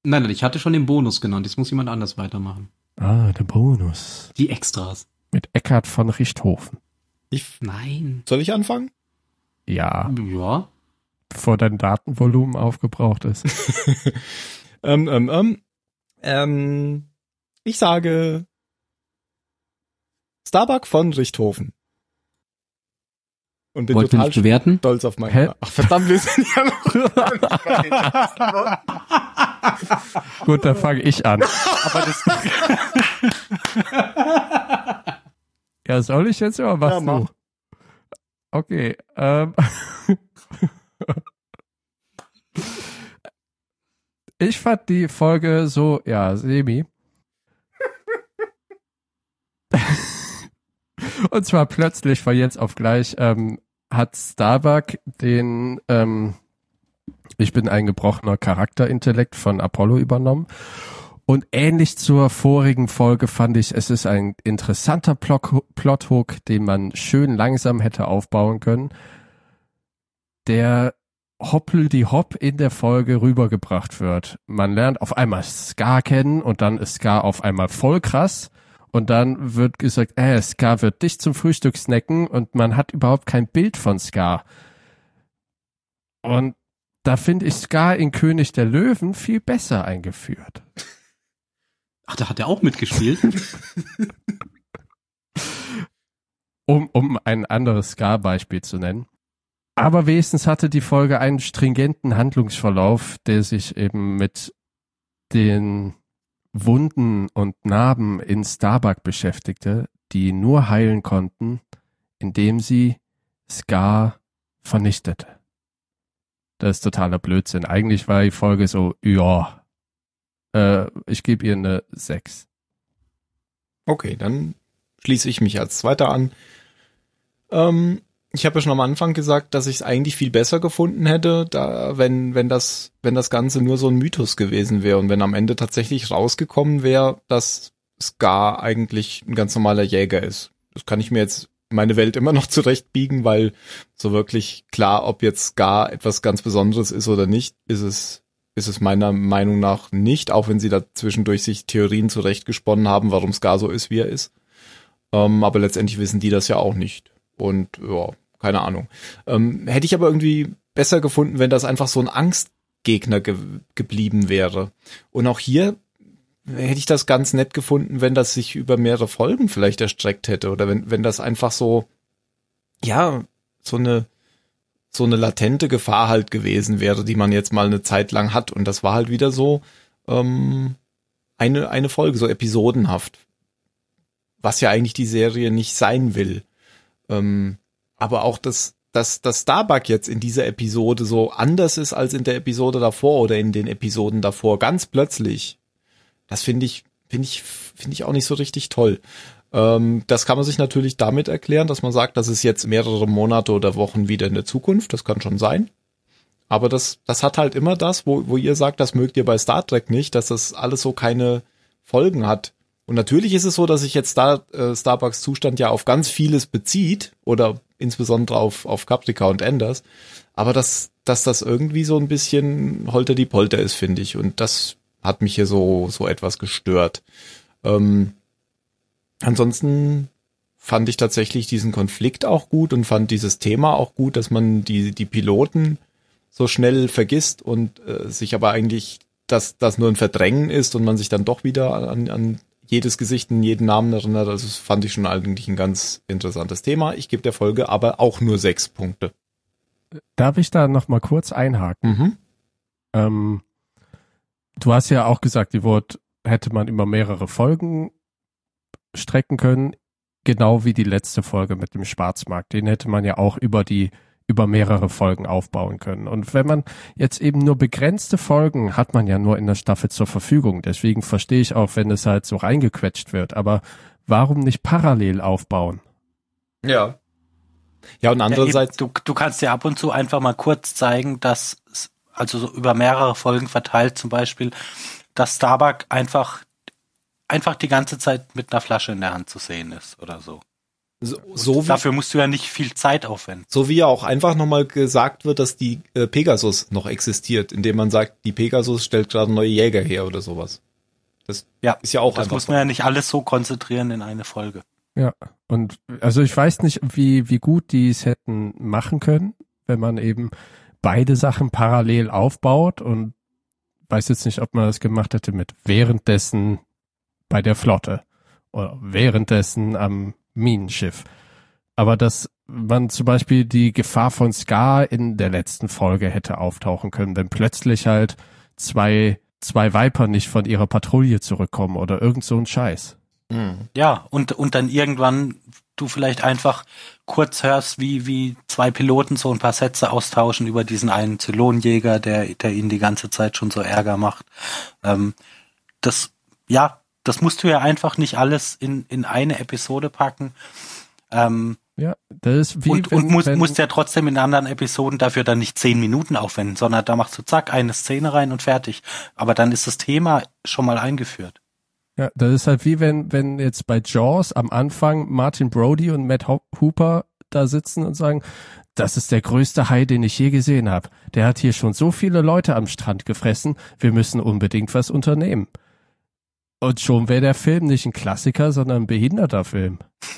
Nein, nein, ich hatte schon den Bonus genannt. Jetzt muss jemand anders weitermachen. Ah, der Bonus. Die Extras. Mit Eckhard von Richthofen. Ich, Nein. soll ich anfangen? Ja, Ja. bevor dein Datenvolumen aufgebraucht ist. ähm, ähm, ähm, ähm, ich sage Starbuck von Richthofen. Und bin Wollt total bewerten? stolz auf meine. Hä? Ach verdammt, wir sind ja noch. Gut, dann fange ich an. Aber das, Ja, soll ich jetzt oder machst Ja, mach. du? Okay, ähm. ich fand die Folge so, ja, semi. Und zwar plötzlich von jetzt auf gleich ähm, hat Starbuck den ähm, Ich bin ein gebrochener Charakterintellekt von Apollo übernommen. Und ähnlich zur vorigen Folge fand ich, es ist ein interessanter Plot- Plothook, den man schön langsam hätte aufbauen können, der hoppel die Hopp in der Folge rübergebracht wird. Man lernt auf einmal Scar kennen und dann ist Scar auf einmal voll krass und dann wird gesagt, äh, Scar wird dich zum Frühstück snacken und man hat überhaupt kein Bild von Scar. Und da finde ich Scar in König der Löwen viel besser eingeführt. Ach, da hat er auch mitgespielt. um, um ein anderes Ska-Beispiel zu nennen. Aber wenigstens hatte die Folge einen stringenten Handlungsverlauf, der sich eben mit den Wunden und Narben in Starbuck beschäftigte, die nur heilen konnten, indem sie Scar vernichtete. Das ist totaler Blödsinn. Eigentlich war die Folge so, ja, äh, ich gebe ihr eine 6. Okay, dann schließe ich mich als Zweiter an. Ähm, ich habe ja schon am Anfang gesagt, dass ich es eigentlich viel besser gefunden hätte, da wenn wenn das wenn das Ganze nur so ein Mythos gewesen wäre und wenn am Ende tatsächlich rausgekommen wäre, dass Scar eigentlich ein ganz normaler Jäger ist. Das kann ich mir jetzt meine Welt immer noch zurechtbiegen, weil so wirklich klar, ob jetzt Scar etwas ganz Besonderes ist oder nicht, ist es ist es meiner Meinung nach nicht, auch wenn sie da zwischendurch sich Theorien zurechtgesponnen haben, warum Scar so ist, wie er ist. Ähm, aber letztendlich wissen die das ja auch nicht. Und ja, keine Ahnung. Ähm, hätte ich aber irgendwie besser gefunden, wenn das einfach so ein Angstgegner ge geblieben wäre. Und auch hier hätte ich das ganz nett gefunden, wenn das sich über mehrere Folgen vielleicht erstreckt hätte oder wenn, wenn das einfach so, ja, so eine, so eine latente Gefahr halt gewesen wäre, die man jetzt mal eine Zeit lang hat. Und das war halt wieder so ähm, eine, eine Folge, so episodenhaft. Was ja eigentlich die Serie nicht sein will. Ähm, aber auch das, dass, dass Starbuck jetzt in dieser Episode so anders ist als in der Episode davor oder in den Episoden davor, ganz plötzlich. Das finde ich, finde ich, finde ich auch nicht so richtig toll. Ähm, das kann man sich natürlich damit erklären, dass man sagt, das ist jetzt mehrere Monate oder Wochen wieder in der Zukunft. Das kann schon sein. Aber das, das hat halt immer das, wo, wo ihr sagt, das mögt ihr bei Star Trek nicht, dass das alles so keine Folgen hat. Und natürlich ist es so, dass sich jetzt Star, äh, Starbucks Zustand ja auf ganz vieles bezieht oder insbesondere auf, auf Caprica und Enders. Aber dass, dass das irgendwie so ein bisschen holter die Polter ist, finde ich. Und das hat mich hier so, so etwas gestört. Ähm, ansonsten fand ich tatsächlich diesen Konflikt auch gut und fand dieses Thema auch gut, dass man die, die Piloten so schnell vergisst und äh, sich aber eigentlich, dass das nur ein Verdrängen ist und man sich dann doch wieder an, an jedes Gesicht in jeden Namen erinnert. Also das fand ich schon eigentlich ein ganz interessantes Thema. Ich gebe der Folge aber auch nur sechs Punkte. Darf ich da noch mal kurz einhaken? Mhm. Ähm, du hast ja auch gesagt, die Wort hätte man über mehrere Folgen strecken können, genau wie die letzte Folge mit dem Schwarzmarkt. Den hätte man ja auch über die über mehrere Folgen aufbauen können. Und wenn man jetzt eben nur begrenzte Folgen hat man ja nur in der Staffel zur Verfügung. Deswegen verstehe ich auch, wenn es halt so reingequetscht wird. Aber warum nicht parallel aufbauen? Ja. Ja, und andererseits. Ja, du, du kannst ja ab und zu einfach mal kurz zeigen, dass, also so über mehrere Folgen verteilt zum Beispiel, dass Starbuck einfach, einfach die ganze Zeit mit einer Flasche in der Hand zu sehen ist oder so. So, so wie, dafür musst du ja nicht viel Zeit aufwenden. So wie ja auch einfach nochmal gesagt wird, dass die äh, Pegasus noch existiert, indem man sagt, die Pegasus stellt gerade neue Jäger her oder sowas. Das ja, ist ja auch Das muss man ja nicht alles so konzentrieren in eine Folge. Ja, und also ich weiß nicht, wie, wie gut die es hätten machen können, wenn man eben beide Sachen parallel aufbaut und weiß jetzt nicht, ob man das gemacht hätte mit währenddessen bei der Flotte oder währenddessen am Minenschiff. Aber dass man zum Beispiel die Gefahr von Scar in der letzten Folge hätte auftauchen können, wenn plötzlich halt zwei, zwei Viper nicht von ihrer Patrouille zurückkommen oder irgend so ein Scheiß. Mhm. Ja, und, und dann irgendwann du vielleicht einfach kurz hörst, wie, wie zwei Piloten so ein paar Sätze austauschen über diesen einen Zylonjäger, der, der ihnen die ganze Zeit schon so Ärger macht. Ähm, das, ja, das musst du ja einfach nicht alles in, in eine Episode packen. Ähm, ja, das ist wie und, wenn, und musst, wenn, musst ja trotzdem in anderen Episoden dafür dann nicht zehn Minuten aufwenden, sondern da machst du zack eine Szene rein und fertig. Aber dann ist das Thema schon mal eingeführt. Ja, das ist halt wie wenn, wenn jetzt bei Jaws am Anfang Martin Brody und Matt Hooper da sitzen und sagen, das ist der größte Hai, den ich je gesehen habe. Der hat hier schon so viele Leute am Strand gefressen, wir müssen unbedingt was unternehmen. Und schon wäre der Film nicht ein Klassiker, sondern ein behinderter Film.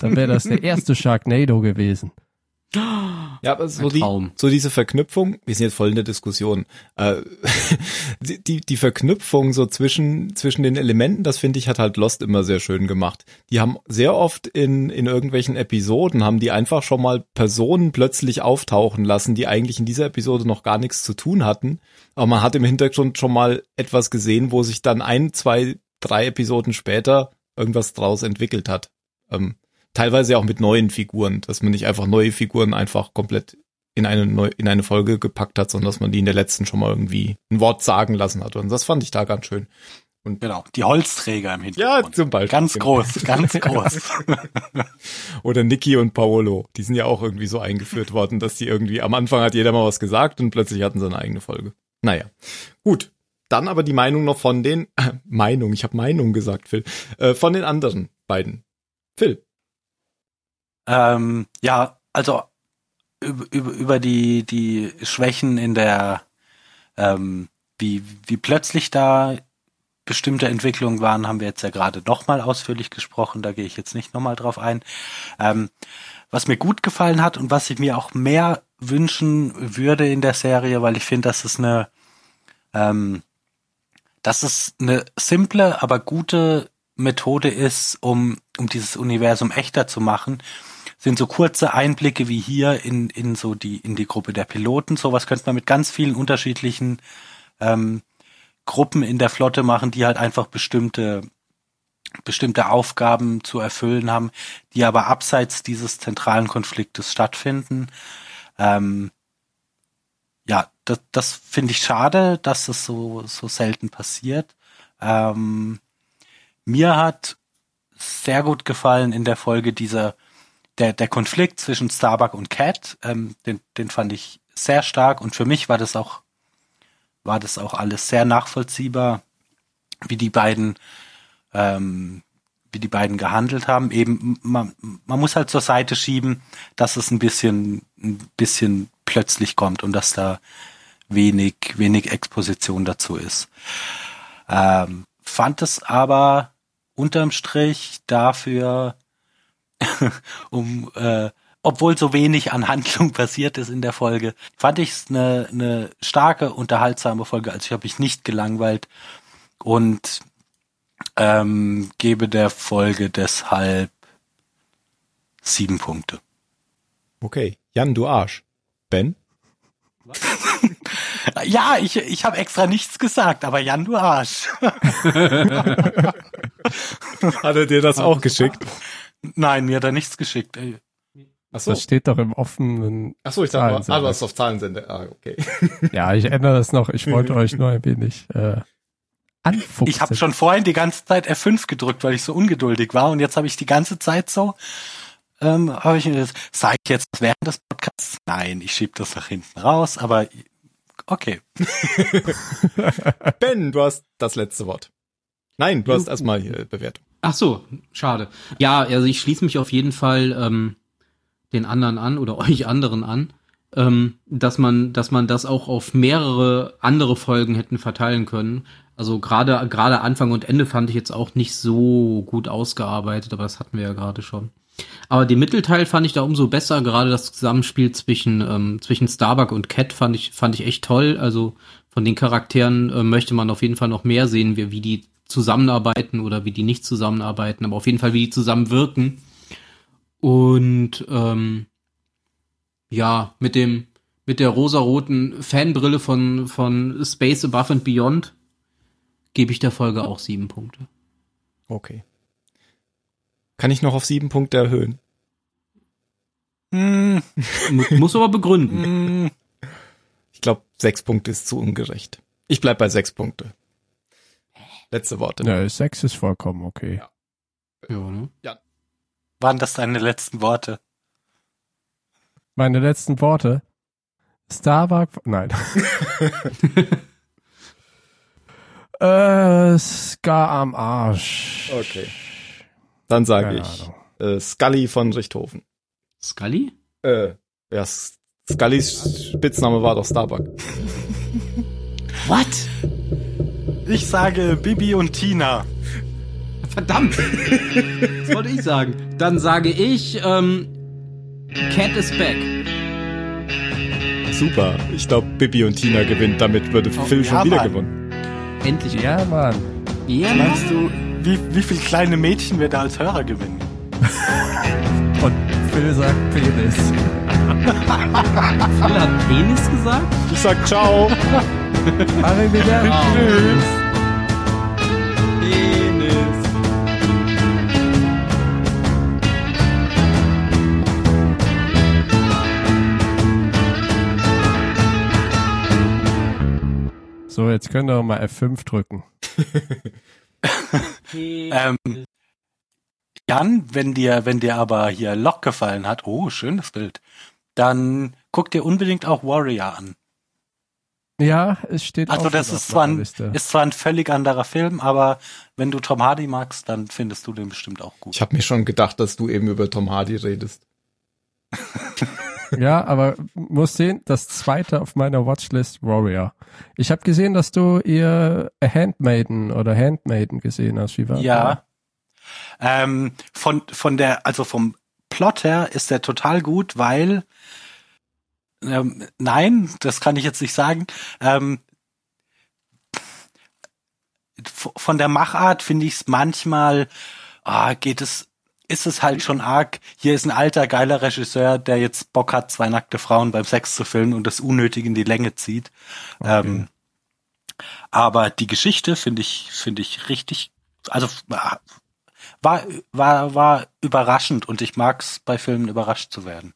Dann wäre das der erste Sharknado gewesen. Ja, aber so, die, so diese Verknüpfung, wir sind jetzt voll in der Diskussion, äh, die, die Verknüpfung so zwischen, zwischen den Elementen, das finde ich, hat halt Lost immer sehr schön gemacht. Die haben sehr oft in, in irgendwelchen Episoden, haben die einfach schon mal Personen plötzlich auftauchen lassen, die eigentlich in dieser Episode noch gar nichts zu tun hatten. Aber man hat im Hintergrund schon mal etwas gesehen, wo sich dann ein, zwei, drei Episoden später irgendwas draus entwickelt hat. Ähm, teilweise auch mit neuen Figuren, dass man nicht einfach neue Figuren einfach komplett in eine neu, in eine Folge gepackt hat, sondern dass man die in der letzten schon mal irgendwie ein Wort sagen lassen hat. Und das fand ich da ganz schön. Und genau, die Holzträger im Hintergrund. Ja, zum Beispiel. Ganz genau. groß, ganz groß. Oder Niki und Paolo, die sind ja auch irgendwie so eingeführt worden, dass die irgendwie, am Anfang hat jeder mal was gesagt und plötzlich hatten sie eine eigene Folge. Naja, gut. Dann aber die Meinung noch von den, äh, Meinung, ich habe Meinung gesagt, Phil, äh, von den anderen beiden. Phil. Ähm, ja, also über, über die, die Schwächen in der, ähm, wie, wie plötzlich da bestimmte Entwicklungen waren, haben wir jetzt ja gerade nochmal ausführlich gesprochen, da gehe ich jetzt nicht nochmal drauf ein. Ähm, was mir gut gefallen hat und was ich mir auch mehr wünschen würde in der Serie, weil ich finde, dass es eine, ähm, dass es eine simple, aber gute Methode ist, um, um dieses Universum echter zu machen, sind so kurze Einblicke wie hier in, in so die, in die Gruppe der Piloten. Sowas könnte man mit ganz vielen unterschiedlichen ähm, Gruppen in der Flotte machen, die halt einfach bestimmte bestimmte Aufgaben zu erfüllen haben, die aber abseits dieses zentralen Konfliktes stattfinden. Ähm, ja, das, das finde ich schade, dass es so, so selten passiert. Ähm, mir hat sehr gut gefallen in der Folge dieser der, der Konflikt zwischen Starbuck und Cat, ähm, den, den fand ich sehr stark und für mich war das auch, war das auch alles sehr nachvollziehbar, wie die beiden, ähm, wie die beiden gehandelt haben. Eben, man, man muss halt zur Seite schieben, dass es ein bisschen, ein bisschen plötzlich kommt und dass da wenig, wenig Exposition dazu ist. Ähm, fand es aber unterm Strich dafür um äh, obwohl so wenig an Handlung passiert ist in der Folge, fand ich es eine, eine starke, unterhaltsame Folge. Also ich habe mich nicht gelangweilt und ähm, gebe der Folge deshalb sieben Punkte. Okay, Jan, du Arsch. Ben? ja, ich, ich habe extra nichts gesagt, aber Jan, du Arsch. Hat er dir das auch geschickt? Nein, mir hat er nichts geschickt. Ey. Achso. Das steht doch im offenen. Achso, ich dachte, ah, du hast auf Zahlensende. Ah, okay. ja, ich ändere das noch. Ich wollte euch nur ein wenig äh, anfuchsen. Ich habe schon vorhin die ganze Zeit F5 gedrückt, weil ich so ungeduldig war und jetzt habe ich die ganze Zeit so ähm, habe ich mir das sage ich jetzt während des Podcasts? Nein, ich schieb das nach hinten raus, aber okay. ben, du hast das letzte Wort. Nein, du hast erstmal hier Bewertung. Ach so, schade. Ja, also ich schließe mich auf jeden Fall ähm, den anderen an oder euch anderen an, ähm, dass man, dass man das auch auf mehrere andere Folgen hätten verteilen können. Also gerade gerade Anfang und Ende fand ich jetzt auch nicht so gut ausgearbeitet, aber das hatten wir ja gerade schon. Aber den Mittelteil fand ich da umso besser. Gerade das Zusammenspiel zwischen ähm, zwischen Starbuck und Cat fand ich fand ich echt toll. Also von den Charakteren äh, möchte man auf jeden Fall noch mehr sehen, wie, wie die zusammenarbeiten oder wie die nicht zusammenarbeiten, aber auf jeden Fall wie die zusammenwirken. Und ähm, ja, mit dem mit der rosaroten Fanbrille von von Space Above and Beyond gebe ich der Folge auch sieben Punkte. Okay. Kann ich noch auf sieben Punkte erhöhen? Hm. Muss aber begründen. Hm. Ich glaube, sechs Punkte ist zu ungerecht. Ich bleib bei sechs Punkte. Letzte Worte. Ja, sechs ist vollkommen okay. Ja. Ja, ne? ja. Waren das deine letzten Worte? Meine letzten Worte? Starbucks? Nein. äh, Ska am Arsch. Okay. Dann sage ich äh, Scully von Richthofen. Scully? Äh, ja, Scullys Spitzname war doch Starbuck. What? Ich sage Bibi und Tina. Verdammt! Das wollte ich sagen. Dann sage ich, ähm, Cat is back. super. Ich glaube, Bibi und Tina gewinnt. Damit würde Oh, Phil schon ja, wieder Mann. gewonnen. Endlich. Ja, Mann. Ja, Meinst du, wie, wie viele kleine Mädchen wir da als Hörer gewinnen? Und Phil sagt Penis. Phil hat Penis gesagt? Ich sag ciao. Arrivederci. Penis. So, jetzt könnt ihr mal F5 drücken. Ähm, Jan, wenn dir, wenn dir aber hier Lock gefallen hat, oh, schönes Bild, dann guck dir unbedingt auch Warrior an. Ja, es steht Also auch das ist auf zwar, meiner ein, ist zwar ein völlig anderer Film, aber wenn du Tom Hardy magst, dann findest du den bestimmt auch gut. Ich habe mir schon gedacht, dass du eben über Tom Hardy redest. Ja, aber muss sehen, das zweite auf meiner Watchlist Warrior. Ich habe gesehen, dass du ihr Handmaiden oder Handmaiden gesehen hast. Wie war Ja. Ähm, von, von der, also vom Plot her ist der total gut, weil ähm, nein, das kann ich jetzt nicht sagen. Ähm, von der Machart finde ich es manchmal, ah, geht es, ist es halt schon arg. Hier ist ein alter, geiler Regisseur, der jetzt Bock hat, zwei nackte Frauen beim Sex zu filmen und das unnötig in die Länge zieht. Ähm, aber die Geschichte finde ich, finde ich richtig, also war, war, war überraschend und ich mag's bei Filmen überrascht zu werden.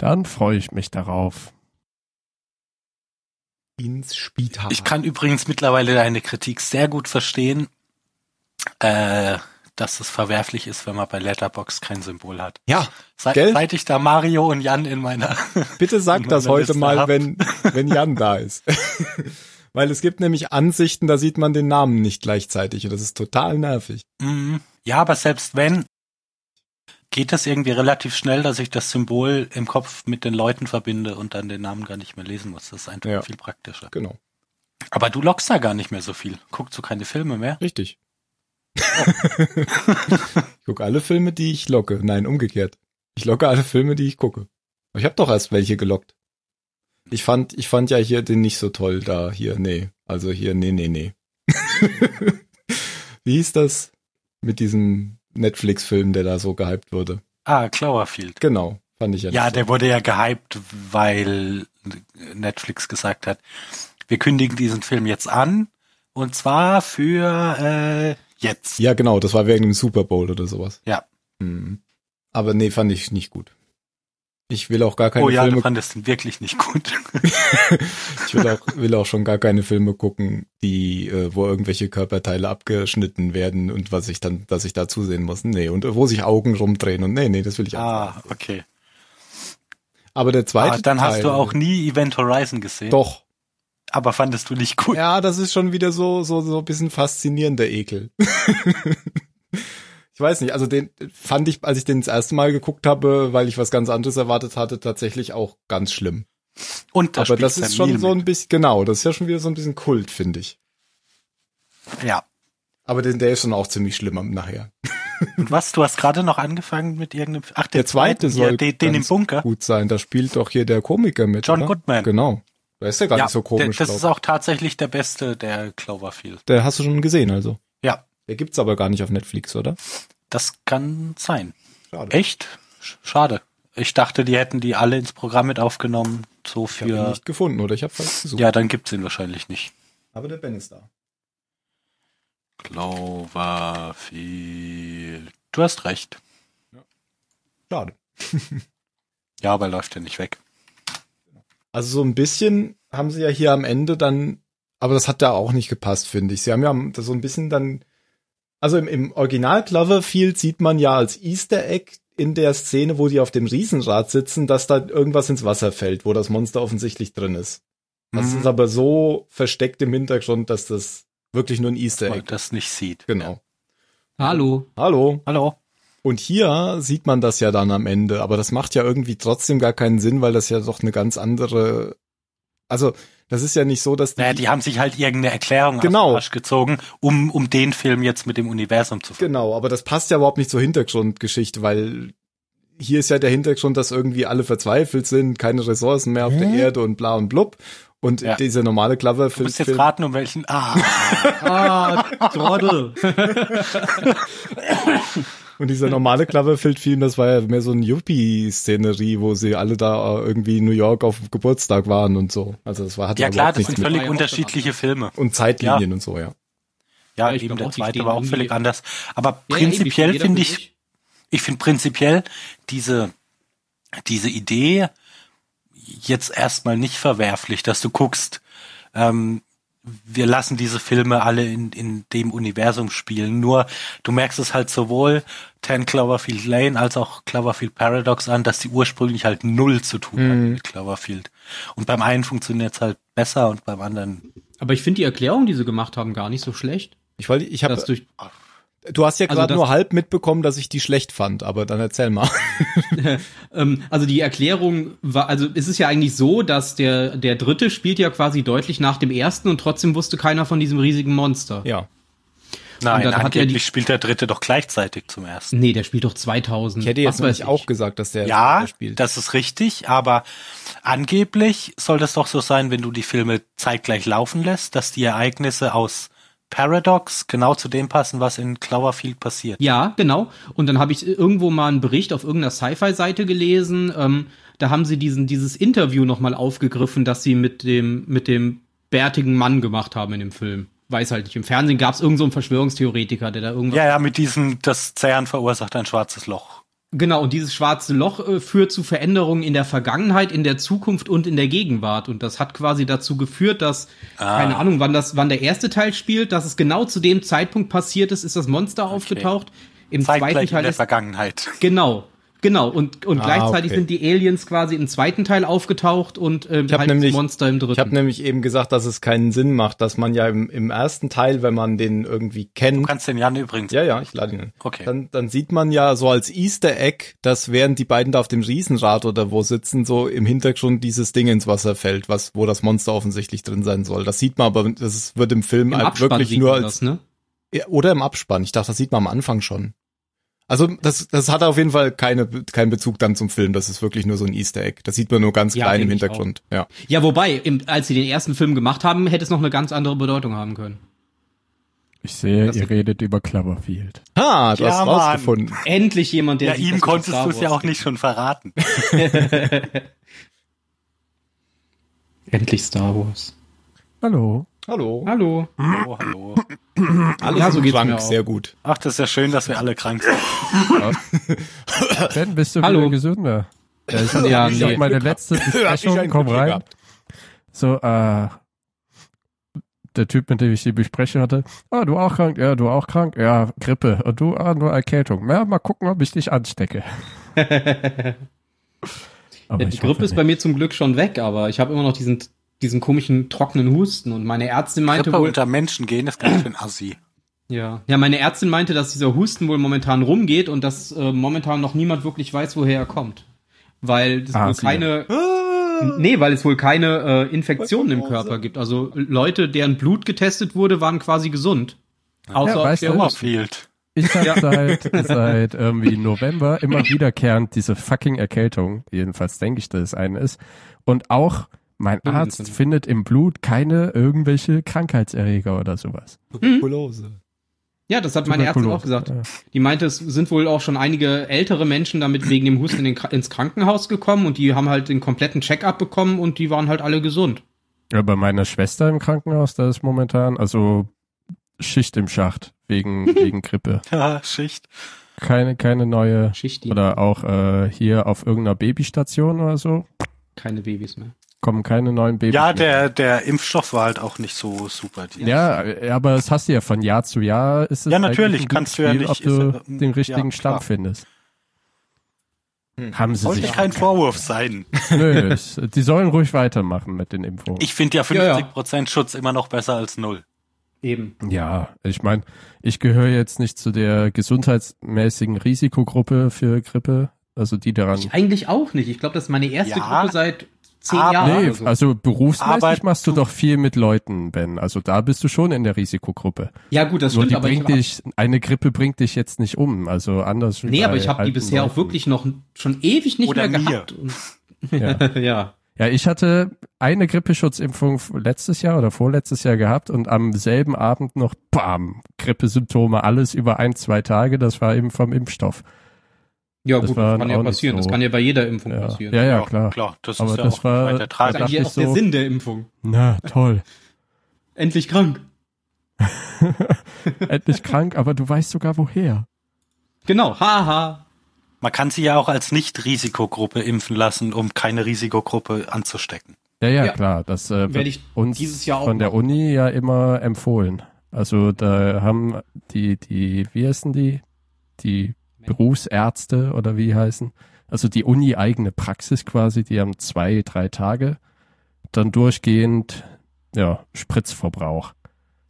Dann freue ich mich darauf. Ins Spital. Ich kann übrigens mittlerweile deine Kritik sehr gut verstehen, äh, dass es verwerflich ist, wenn man bei Letterbox kein Symbol hat. ja, Seit, Gell? seit ich da Mario und Jan in meiner bitte sag das heute Liste mal, hab. wenn, wenn Jan da ist. Weil es gibt nämlich Ansichten, da sieht man den Namen nicht gleichzeitig und das ist total nervig. Mhm. Ja, aber selbst wenn, geht das irgendwie relativ schnell, dass ich das Symbol im Kopf mit den Leuten verbinde und dann den Namen gar nicht mehr lesen muss. Das ist einfach Ja. viel praktischer. Genau. Aber du lockst da gar nicht mehr so viel. Guckst du keine Filme mehr? Richtig. ich gucke alle Filme, die ich locke. Nein, umgekehrt. Ich locke alle Filme, die ich gucke. Ich habe doch erst welche gelockt. Ich fand, ich fand ja hier den nicht so toll da. Hier, nee. Also hier, nee, nee, nee. Wie hieß das mit diesem Netflix-Film, der da so gehypt wurde? Ah, Cloverfield. Genau, fand ich ja. Ja, der wurde ja gehypt, weil Netflix gesagt hat, wir kündigen diesen Film jetzt an und zwar für äh, jetzt. so. Ja, genau, das war wegen dem Super Bowl oder sowas. Ja. Mhm. Aber nee, fand ich nicht gut. Ich will auch gar keine oh ja, Filme du fandest ihn wirklich nicht gut. Ich will auch, will auch schon gar keine Filme gucken, die, äh, wo irgendwelche Körperteile abgeschnitten werden und was ich dann, dass ich da zusehen muss. Nee, und wo sich Augen rumdrehen und nee, nee, das will ich auch. ah, okay. Aber der zweite Ah, dann Teil, hast du auch nie Event Horizon gesehen. Doch. Aber fandest du nicht gut. Ja, das ist schon wieder so, so, so ein bisschen faszinierender Ekel. ich weiß nicht, also den fand ich, als ich den das erste Mal geguckt habe, weil ich was ganz anderes erwartet hatte, tatsächlich auch ganz schlimm. Und da Aber das ist schon so ein bisschen, genau, das ist ja schon wieder so ein bisschen Kult, finde ich. Ja. Aber den, der ist schon auch ziemlich schlimm am nachher. Und was? Du hast gerade noch angefangen mit irgendeinem. Ach, Der zweite soll ja, den, den im Bunker. gut sein. Da spielt doch hier der Komiker mit. John oder? Goodman. Genau. Da ist ja gar ja, nicht so komisch. der, das glaub ist auch tatsächlich der beste der Cloverfield. Der hast du schon gesehen, also. Ja, Der gibt's aber gar nicht auf Netflix, oder? Das kann sein. Schade. Echt? Sch- Schade. Ich dachte, die hätten die alle ins Programm mit aufgenommen, so Ich habe ihn für. nicht gefunden, oder? Ich habe falsch gesucht. Ja, dann gibt's ihn wahrscheinlich nicht. Aber der Ben ist da. Cloverfield. Du hast recht. Schade. Ja, aber läuft ja nicht weg. Also so ein bisschen haben sie ja hier am Ende dann, aber das hat da auch nicht gepasst, finde ich. Sie haben ja so ein bisschen dann, also im, im Original Cloverfield sieht man ja als Easter Egg in der Szene, wo die auf dem Riesenrad sitzen, dass da irgendwas ins Wasser fällt, wo das Monster offensichtlich drin ist. Das Mhm. ist aber so versteckt im Hintergrund, dass das wirklich nur ein Easter Egg ist. das nicht sieht. Genau. Hallo. Hallo. Hallo? Und hier sieht man das ja dann am Ende, aber das macht ja irgendwie trotzdem gar keinen Sinn, weil das ja doch eine ganz andere, also das ist ja nicht so, dass Naja, die haben sich halt irgendeine Erklärung Genau. aus dem Arsch gezogen, um, um den Film jetzt mit dem Universum zu verbinden. Genau, aber das passt ja überhaupt nicht zur Hintergrundgeschichte, weil hier ist ja der Hintergrund, dass irgendwie alle verzweifelt sind, keine Ressourcen mehr auf der Erde und bla und blub. Und Ja. dieser normale Du musst jetzt Cloverfield-Film, raten, um welchen. Ah, Ah, Trottel. und dieser normale Cloverfield-Film, das war ja mehr so ein Yuppie-Szenerie, wo sie alle da äh, irgendwie in New York auf Geburtstag waren und so. Also das war, hat ja klar, das sind völlig ja unterschiedliche Filme. und Zeitlinien und so, ja. Ja, Ja, ich eben der zweite war auch völlig anders. Aber Ja, ja, prinzipiell finde ich, ich finde prinzipiell diese, diese Idee jetzt erstmal nicht verwerflich, dass du guckst, ähm, wir lassen diese Filme alle in, in dem Universum spielen. Nur du merkst es halt sowohl 10 Cloverfield Lane als auch Cloverfield Paradox an, dass die ursprünglich halt null zu tun hatten mit Cloverfield. Und beim einen funktioniert es halt besser und beim anderen. Aber ich finde die Erklärung, die sie gemacht haben, gar nicht so schlecht. Ich wollte, ich habe, du hast ja Also gerade das- nur halb mitbekommen, dass ich die schlecht fand, aber dann erzähl mal. ähm, also die Erklärung war, also es ist ja eigentlich so, dass der, der dritte spielt ja quasi deutlich nach dem ersten und trotzdem wusste keiner von diesem riesigen Monster. ja. Nein, dann hat er angeblich die- spielt der dritte doch gleichzeitig zum ersten. Nee, der spielt doch 2000. Ich hätte jetzt Was weiß nämlich auch gesagt, dass der, Ja, der spielt. das ist richtig, aber angeblich soll das doch so sein, wenn du die Filme zeitgleich laufen lässt, dass die Ereignisse aus Paradox genau zu dem passen, was in Cloverfield passiert. Ja, genau. Und dann habe ich irgendwo mal einen Bericht auf irgendeiner Sci-Fi-Seite gelesen. Ähm, da haben sie diesen, dieses Interview nochmal aufgegriffen, das sie mit dem, mit dem bärtigen Mann gemacht haben in dem Film. Weiß halt nicht. Im Fernsehen gab es irgendeinen so einen Verschwörungstheoretiker, der da irgendwas. Ja, ja, mit diesem, das Zerren verursacht ein schwarzes Loch. Genau, und dieses schwarze Loch äh, führt zu Veränderungen in der Vergangenheit, in der Zukunft und in der Gegenwart. Und das hat quasi dazu geführt, dass, Ah. keine Ahnung, wann das, wann der erste Teil spielt, dass es genau zu dem Zeitpunkt passiert ist, ist das Monster aufgetaucht. Im zweiten Zeitgleich in Teil der ist Vergangenheit. Genau, genau. Und, und Ah, gleichzeitig okay. sind die Aliens quasi im zweiten Teil aufgetaucht und ähm, Ich halt nämlich- das Monster im dritten. Ich habe nämlich eben gesagt, dass es keinen Sinn macht, dass man ja im, im ersten Teil, wenn man den irgendwie kennt, Du kannst den Jan übrigens. ja, ja, ich lade ihn. Okay. Dann, dann sieht man ja so als Easter Egg, dass während die beiden da auf dem Riesenrad oder wo sitzen, so im Hintergrund dieses Ding ins Wasser fällt, was, wo das Monster offensichtlich drin sein soll. Das sieht man aber, das wird im Film Im halt wirklich sieht nur man als, das, ne? Ja, oder im Abspann. Ich dachte, das sieht man am Anfang schon. Also das, das hat auf jeden Fall keine, keinen Bezug dann zum Film. Das ist wirklich nur so ein Easter Egg. Das sieht man nur ganz Ja, klein im Hintergrund. Ja. Ja, wobei, im, als sie den ersten Film gemacht haben, hätte es noch eine ganz andere Bedeutung haben können. Ich sehe, Das- ihr redet über Cloverfield. Ha, du Ja, hast Mann. rausgefunden. Endlich jemand, der Ja, sieht, ihm konntest du es ja auch nicht schon verraten. Endlich Star Wars. Hallo. Hallo. Hallo. Oh, hallo. Alles Ja, so geht's Schrank, mir auch. sehr gut. Ach, das ist ja schön, dass wir alle krank sind. Ben, bist du Hallo. wieder gesünder? Ja, ich, Ja, ich nee. hab meine letzte Besprechung, komm rein. gehabt. So, äh, der Typ, mit dem ich die Besprechung hatte, ah, du auch krank, ja, du auch krank, ja, Grippe, und du, ah, nur Erkältung. Ja, mal gucken, ob ich dich anstecke. Aber Ja, die Grippe ist bei mir zum Glück schon weg, aber ich habe immer noch diesen, diesen komischen trockenen Husten und meine Ärztin meinte Grippe wohl, unter Menschen gehen ist ganz schön assi. ja, ja, meine Ärztin meinte, dass dieser Husten wohl momentan rumgeht und dass äh, momentan noch niemand wirklich weiß, woher er kommt, weil es Ah, wohl keine, nee, weil es wohl keine äh, Infektionen im Körper gibt. Also Leute, deren Blut getestet wurde, waren quasi gesund. Außer Ja, der. Cloverfield. Ich habe seit, seit irgendwie November immer wiederkehrend diese fucking Erkältung, jedenfalls denke ich, dass es eine ist. Und auch mein Stimmt, Arzt findet im Blut keine irgendwelche Krankheitserreger oder sowas. Tuberkulose. Ja, das hat meine Ärztin auch gesagt. Die meinte, es sind wohl auch schon einige ältere Menschen damit wegen dem Husten in ins Krankenhaus gekommen und die haben halt den kompletten Check-up bekommen und die waren halt alle gesund. Ja, bei meiner Schwester im Krankenhaus, da ist momentan, also Schicht im Schacht wegen, wegen Grippe. Ja, Schicht. Keine, keine neue, Schichti, oder auch äh, hier auf irgendeiner Babystation oder so, keine Babys mehr. Kommen keine neuen Babys. Ja, der, der Impfstoff war halt auch nicht so super. Die- Ja, äh, aber das hast du ja von Jahr zu Jahr. Ist es Ja, natürlich, kannst du ja nicht- ob du ist ja- den richtigen ja, Stamm klar. findest. Hm. Haben sie Sollte sich. kein Vorwurf sein. Nö, die sollen ruhig weitermachen mit den Impfungen. Ich finde ja Ja, ja. 50% Schutz immer noch besser als null. Eben. ja, ich meine, ich gehöre jetzt nicht zu der gesundheitsmäßigen Risikogruppe für Grippe, also die daran. Ich eigentlich auch nicht. Ich glaube, das ist meine erste Ja. Gruppe seit zehn Aber- Jahre. Nee, so. also berufsmäßig Aber machst du doch viel mit Leuten, Ben. Also da bist du schon in der Risikogruppe. ja gut, das Nur stimmt, die aber bringt dich, eine Grippe bringt dich jetzt nicht um. Also anders. wie nee, aber ich habe die bisher auch Leuten. wirklich noch schon ewig nicht Oder mehr mir. gehabt. Und, Ja. ja. Ja, ich hatte eine Grippeschutzimpfung letztes Jahr oder vorletztes Jahr gehabt und am selben Abend noch, bam, Grippesymptome, alles über ein, zwei Tage. Das war eben vom Impfstoff. Ja, Das gut, war das kann ja passieren. Das so- kann ja bei jeder Impfung Ja, passieren. ja, ja, klar. Klar, das Aber ist ja das auch war- weiter Das ist eigentlich auch ich der so- Sinn der Impfung. Na, toll. Endlich krank. Endlich krank, aber du weißt sogar woher. Genau, haha. Man kann sie ja auch als Nicht-Risikogruppe impfen lassen, um keine Risikogruppe anzustecken. Ja, ja, Ja. klar. Das äh, Werde wird ich uns dieses Jahr auch von der machen. Uni ja immer empfohlen. Also da haben die, die, wie heißen die? Die Berufsärzte oder wie heißen? Also die Uni-eigene Praxis quasi, die haben zwei, drei Tage. Dann durchgehend, ja, Spritzverbrauch.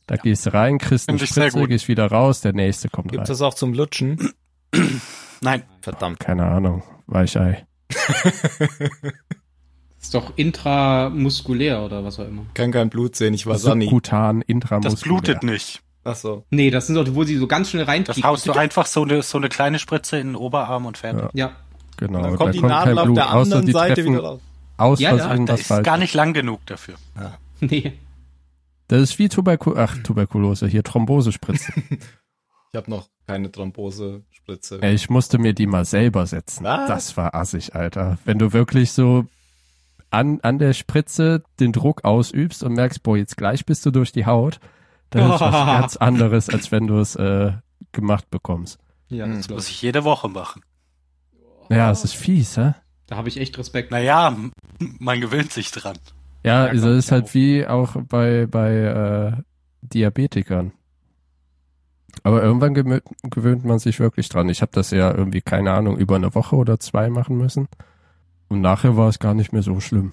Da gehst du rein, kriegst eine Spritze, gehst wieder raus, der nächste kommt Gibt rein. das auch zum Lutschen? Nein, Verdammt. Keine Ahnung, Weichei. Ist doch intramuskulär oder was auch immer. Kann kein Blut sehen, ich war Sani. Subkutan, intramuskulär. das blutet nicht. Ach so. Nee, das sind doch, wo sie so ganz schnell Das reinkriegen. haust du einfach so eine, so eine kleine Spritze in den Oberarm und fertig. Ja. Genau, Dann kommt da die Nadel kein auf Blut, der anderen die Seite wieder raus. Aus Ja, ja, Versehen Da was ist falsch. gar nicht lang genug dafür. Nee. Das ist wie Tuberku Ach, Tuberkulose, hier Thrombosespritze. Ich habe noch keine Thrombosespritze. Ey, ich musste mir die mal selber setzen. Was? Das war assig, Alter. Wenn du wirklich so an, an der Spritze den Druck ausübst und merkst, boah, jetzt gleich bist du durch die Haut, dann ist was ganz anderes, als wenn du es äh, gemacht bekommst. Ja, Hm. das Das muss ich. jede Woche machen. Ja, es ist fies, hä? Da habe ich echt Respekt. Naja, man gewöhnt sich dran. Ja, Ja, also es ich ist halt auch. wie auch bei, bei äh, Diabetikern. Aber irgendwann gewöhnt man sich wirklich dran. Ich habe das ja irgendwie, keine Ahnung, über eine Woche oder zwei machen müssen. Und nachher war es gar nicht mehr so schlimm.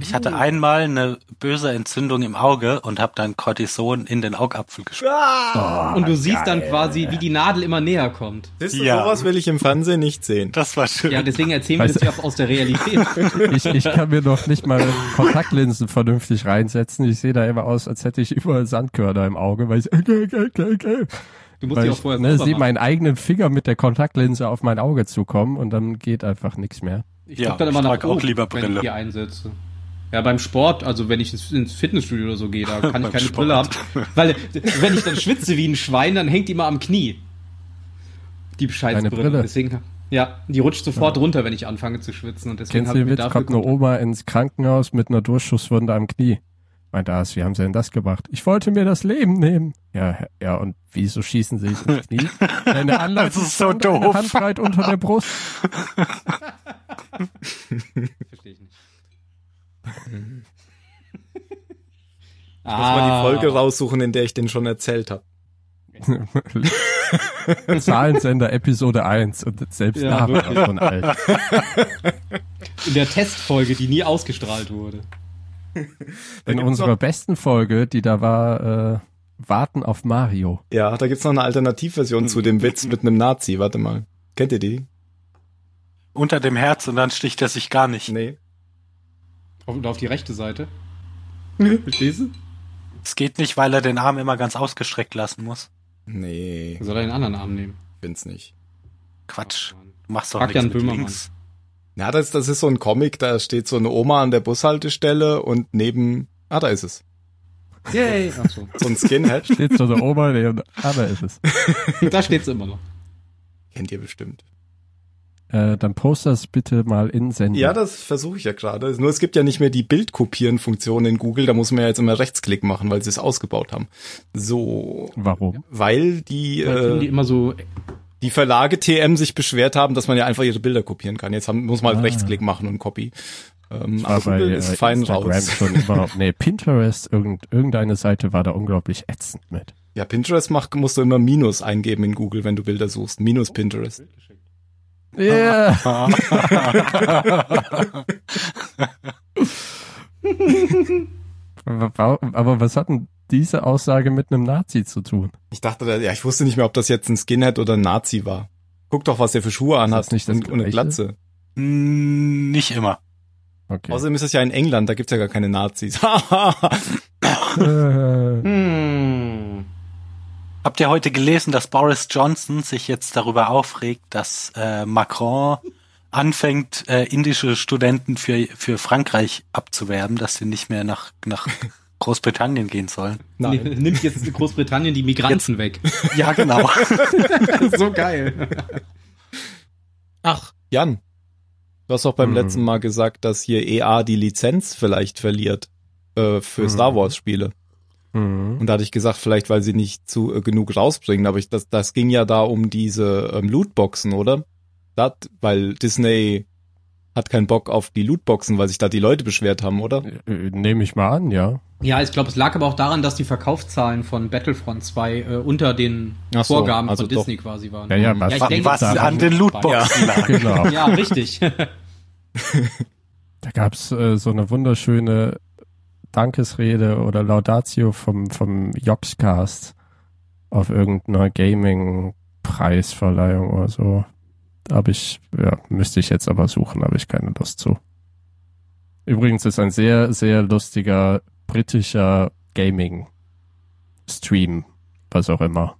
Ich hatte einmal eine böse Entzündung im Auge und habe dann Cortison in den Augapfel gespritzt. Ah! Und du siehst dann quasi, wie die Nadel immer näher kommt. Siehst du, Ja. sowas will ich im Fernsehen nicht sehen. Das war schön. Ja, deswegen erzählen wir das ja auch aus der Realität. Ich, ich kann mir noch nicht mal Kontaktlinsen vernünftig reinsetzen. Ich sehe da immer aus, als hätte ich überall Sandkörner im Auge, weil ich, okay, okay, okay, okay. Du musst dich auch ich vorher ne, sauber sehe meinen eigenen Finger mit der Kontaktlinse auf mein Auge zukommen und dann geht einfach nichts mehr. Ich Ja, guck dann immer ich nach trage auch oben, lieber wenn ich Brille. die einsetze. Ja, beim Sport, also wenn ich ins, Fitnessstudio oder so gehe, da kann ich keine Sport. Brille haben. Weil, wenn ich dann schwitze wie ein Schwein, dann hängt die mal am Knie. Die Scheißbrille. Brille? Deswegen, ja, die rutscht sofort runter, wenn ich anfange zu schwitzen. Und deswegen Kennst habe du ich den mir Witz? dafür Kommt eine Oma ins Krankenhaus mit einer Durchschusswunde am Knie. Meint das, wie haben sie denn das gemacht? Ich wollte mir das Leben nehmen. Ja, ja, und wieso schießen sie sich ins Knie? Eine Anleitung Das ist so doof. Handbreit unter der Brust. Verstehe ich nicht. Ich muss mal die Folge raussuchen, in der ich den schon erzählt habe. Zahlensender Episode 1 und selbst Ja, da war wirklich. er schon alt. In der Testfolge, die nie ausgestrahlt wurde. In unserer besten Folge, die da war, äh, Warten auf Mario. Ja, da gibt's noch eine Alternativversion zu dem Witz mit einem Nazi. Warte mal. Kennt ihr die? Unter dem Herz und dann sticht er sich gar nicht. Nee. Auf, oder auf die rechte Seite. Verstehst du? Es geht nicht, weil er den Arm immer ganz ausgestreckt lassen muss. Nee, Soll er den anderen Arm nehmen? find's nicht. Quatsch. Du machst doch Frag nichts mit links. Ja, das, das ist so ein Comic, da steht so eine Oma an der Bushaltestelle und neben, ah, da ist es. Yay! Ach so. So ein Skinhead. Steht so der Oma, nee, und- ah, da ist es. Da steht's immer noch. Kennt ihr bestimmt. Äh, dann post das bitte mal in Sendung. Ja, das versuche ich ja gerade. Nur es gibt ja nicht mehr die Bildkopieren-Funktion in Google, da muss man ja jetzt immer Rechtsklick machen, weil sie es ausgebaut haben. So, Warum? weil die, Weil finden die äh, immer so, die Verlage TM sich beschwert haben, dass man ja einfach ihre Bilder kopieren kann. Jetzt haben, muss man halt Ah. Rechtsklick machen und Copy. Ähm, aber bei Google äh, ist fein Instagram raus. schon überhaupt, nee, Pinterest, irgend, irgendeine Seite war da unglaublich ätzend mit. Ja, Pinterest macht, musst du immer Minus eingeben in Google, wenn du Bilder suchst. Minus Pinterest. Ja. Aber, aber was hat denn diese Aussage mit einem Nazi zu tun? Ich dachte, da- ja, ich wusste nicht mehr, ob das jetzt ein Skinhead oder ein Nazi war. Guck doch, was der für Schuhe anhat das nicht das und, und eine? Glatze. Hm, Nicht immer. Okay. Außerdem ist es ja in England, da gibt's ja gar keine Nazis. Äh, Hm. Habt ihr heute gelesen, dass Boris Johnson sich jetzt darüber aufregt, dass äh, Macron anfängt, äh, indische Studenten für, für Frankreich abzuwerben, dass sie nicht mehr nach, nach Großbritannien gehen sollen? Nein. Nimmt jetzt Großbritannien die Migranten weg. Ja, genau. so geil. Ach, Jan, du hast doch beim Mhm. letzten Mal gesagt, dass hier EA die Lizenz vielleicht verliert äh, für Mhm. Star Wars Spiele. Mhm. Und da hatte ich gesagt, vielleicht weil sie nicht zu äh, genug rausbringen, aber ich, das, das ging ja da um diese ähm, Lootboxen, oder? Das, weil Disney hat keinen Bock auf die Lootboxen, weil sich da die Leute beschwert haben, oder? Äh, Nehme ich mal an, ja. Ja, ich glaube, es lag aber auch daran, dass die Verkaufszahlen von Battlefront 2 äh, unter den so, Vorgaben also von doch. Disney quasi waren. Ja, ja, Ja, was, ich denke, Was an den Lootboxen lag. genau. Ja, richtig. Da gab's äh, so eine wunderschöne Dankesrede oder Laudatio vom, vom Joxcast auf irgendeiner Gaming-Preisverleihung oder so. Habe ich, ja, müsste ich jetzt aber suchen, habe ich keine Lust zu. Übrigens ist ein sehr, sehr lustiger britischer Gaming-Stream, was auch immer.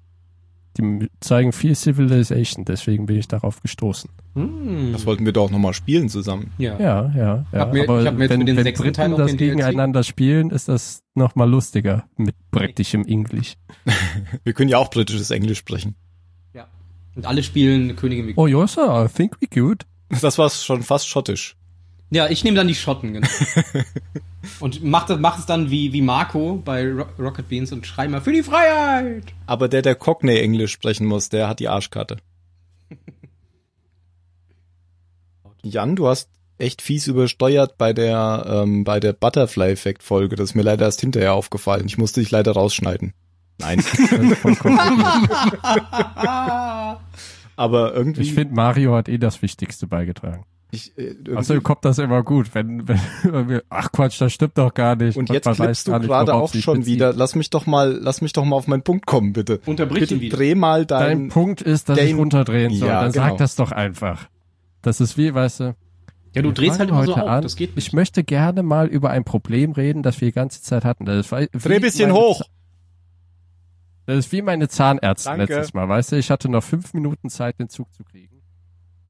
Die zeigen viel Civilization, deswegen bin ich darauf gestoßen. Hm. Das wollten wir doch noch mal spielen zusammen. ja. Ja, ja, ja. Hab mir- Aber ich hab mir jetzt wenn, mit den wenn sechsten Teil Briten auch das gegeneinander spielen, ist das noch mal lustiger mit britischem Englisch. Wir können ja auch britisches Englisch sprechen. ja. Und alle spielen Königin Victoria. Oh, yes, sir, I think we could. Das war schon fast schottisch. Ja, ich nehme dann die Schotten, genau. und mach, das, mach es dann wie, wie Marco bei Ro Rocket Beans und schrei mal für die Freiheit! Aber der, der Cockney Englisch sprechen muss, der hat die Arschkarte. Jan, du hast echt fies übersteuert bei der, ähm, bei der Butterfly Effect Folge. Das ist mir leider erst hinterher aufgefallen. Ich musste dich leider rausschneiden. Nein. Aber irgendwie. ich finde, Mario hat eh das Wichtigste beigetragen. Ich, äh, Außerdem kommt das immer gut, wenn, wenn, wenn wir, ach Quatsch, das stimmt doch gar nicht. und Man jetzt weiß klippst du gerade auch schon bezieht. wieder. Lass mich doch mal, lass mich doch mal auf meinen Punkt kommen, bitte. Unterbrich Bitte ihn wieder. dreh mal Dein dein, Punkt ist, dass ich Game- runterdrehen soll. Ja, Dann genau. sag das doch einfach. Das ist wie, weißt du, Ja, du wir drehst halt immer so heute auf, an. das geht nicht. Ich möchte gerne mal über ein Problem reden, das wir die ganze Zeit hatten. Das war, dreh wie bisschen hoch. Das ist wie meine Zahnärztin Danke. letztes Mal, weißt du? Ich hatte noch fünf Minuten Zeit, den Zug zu kriegen.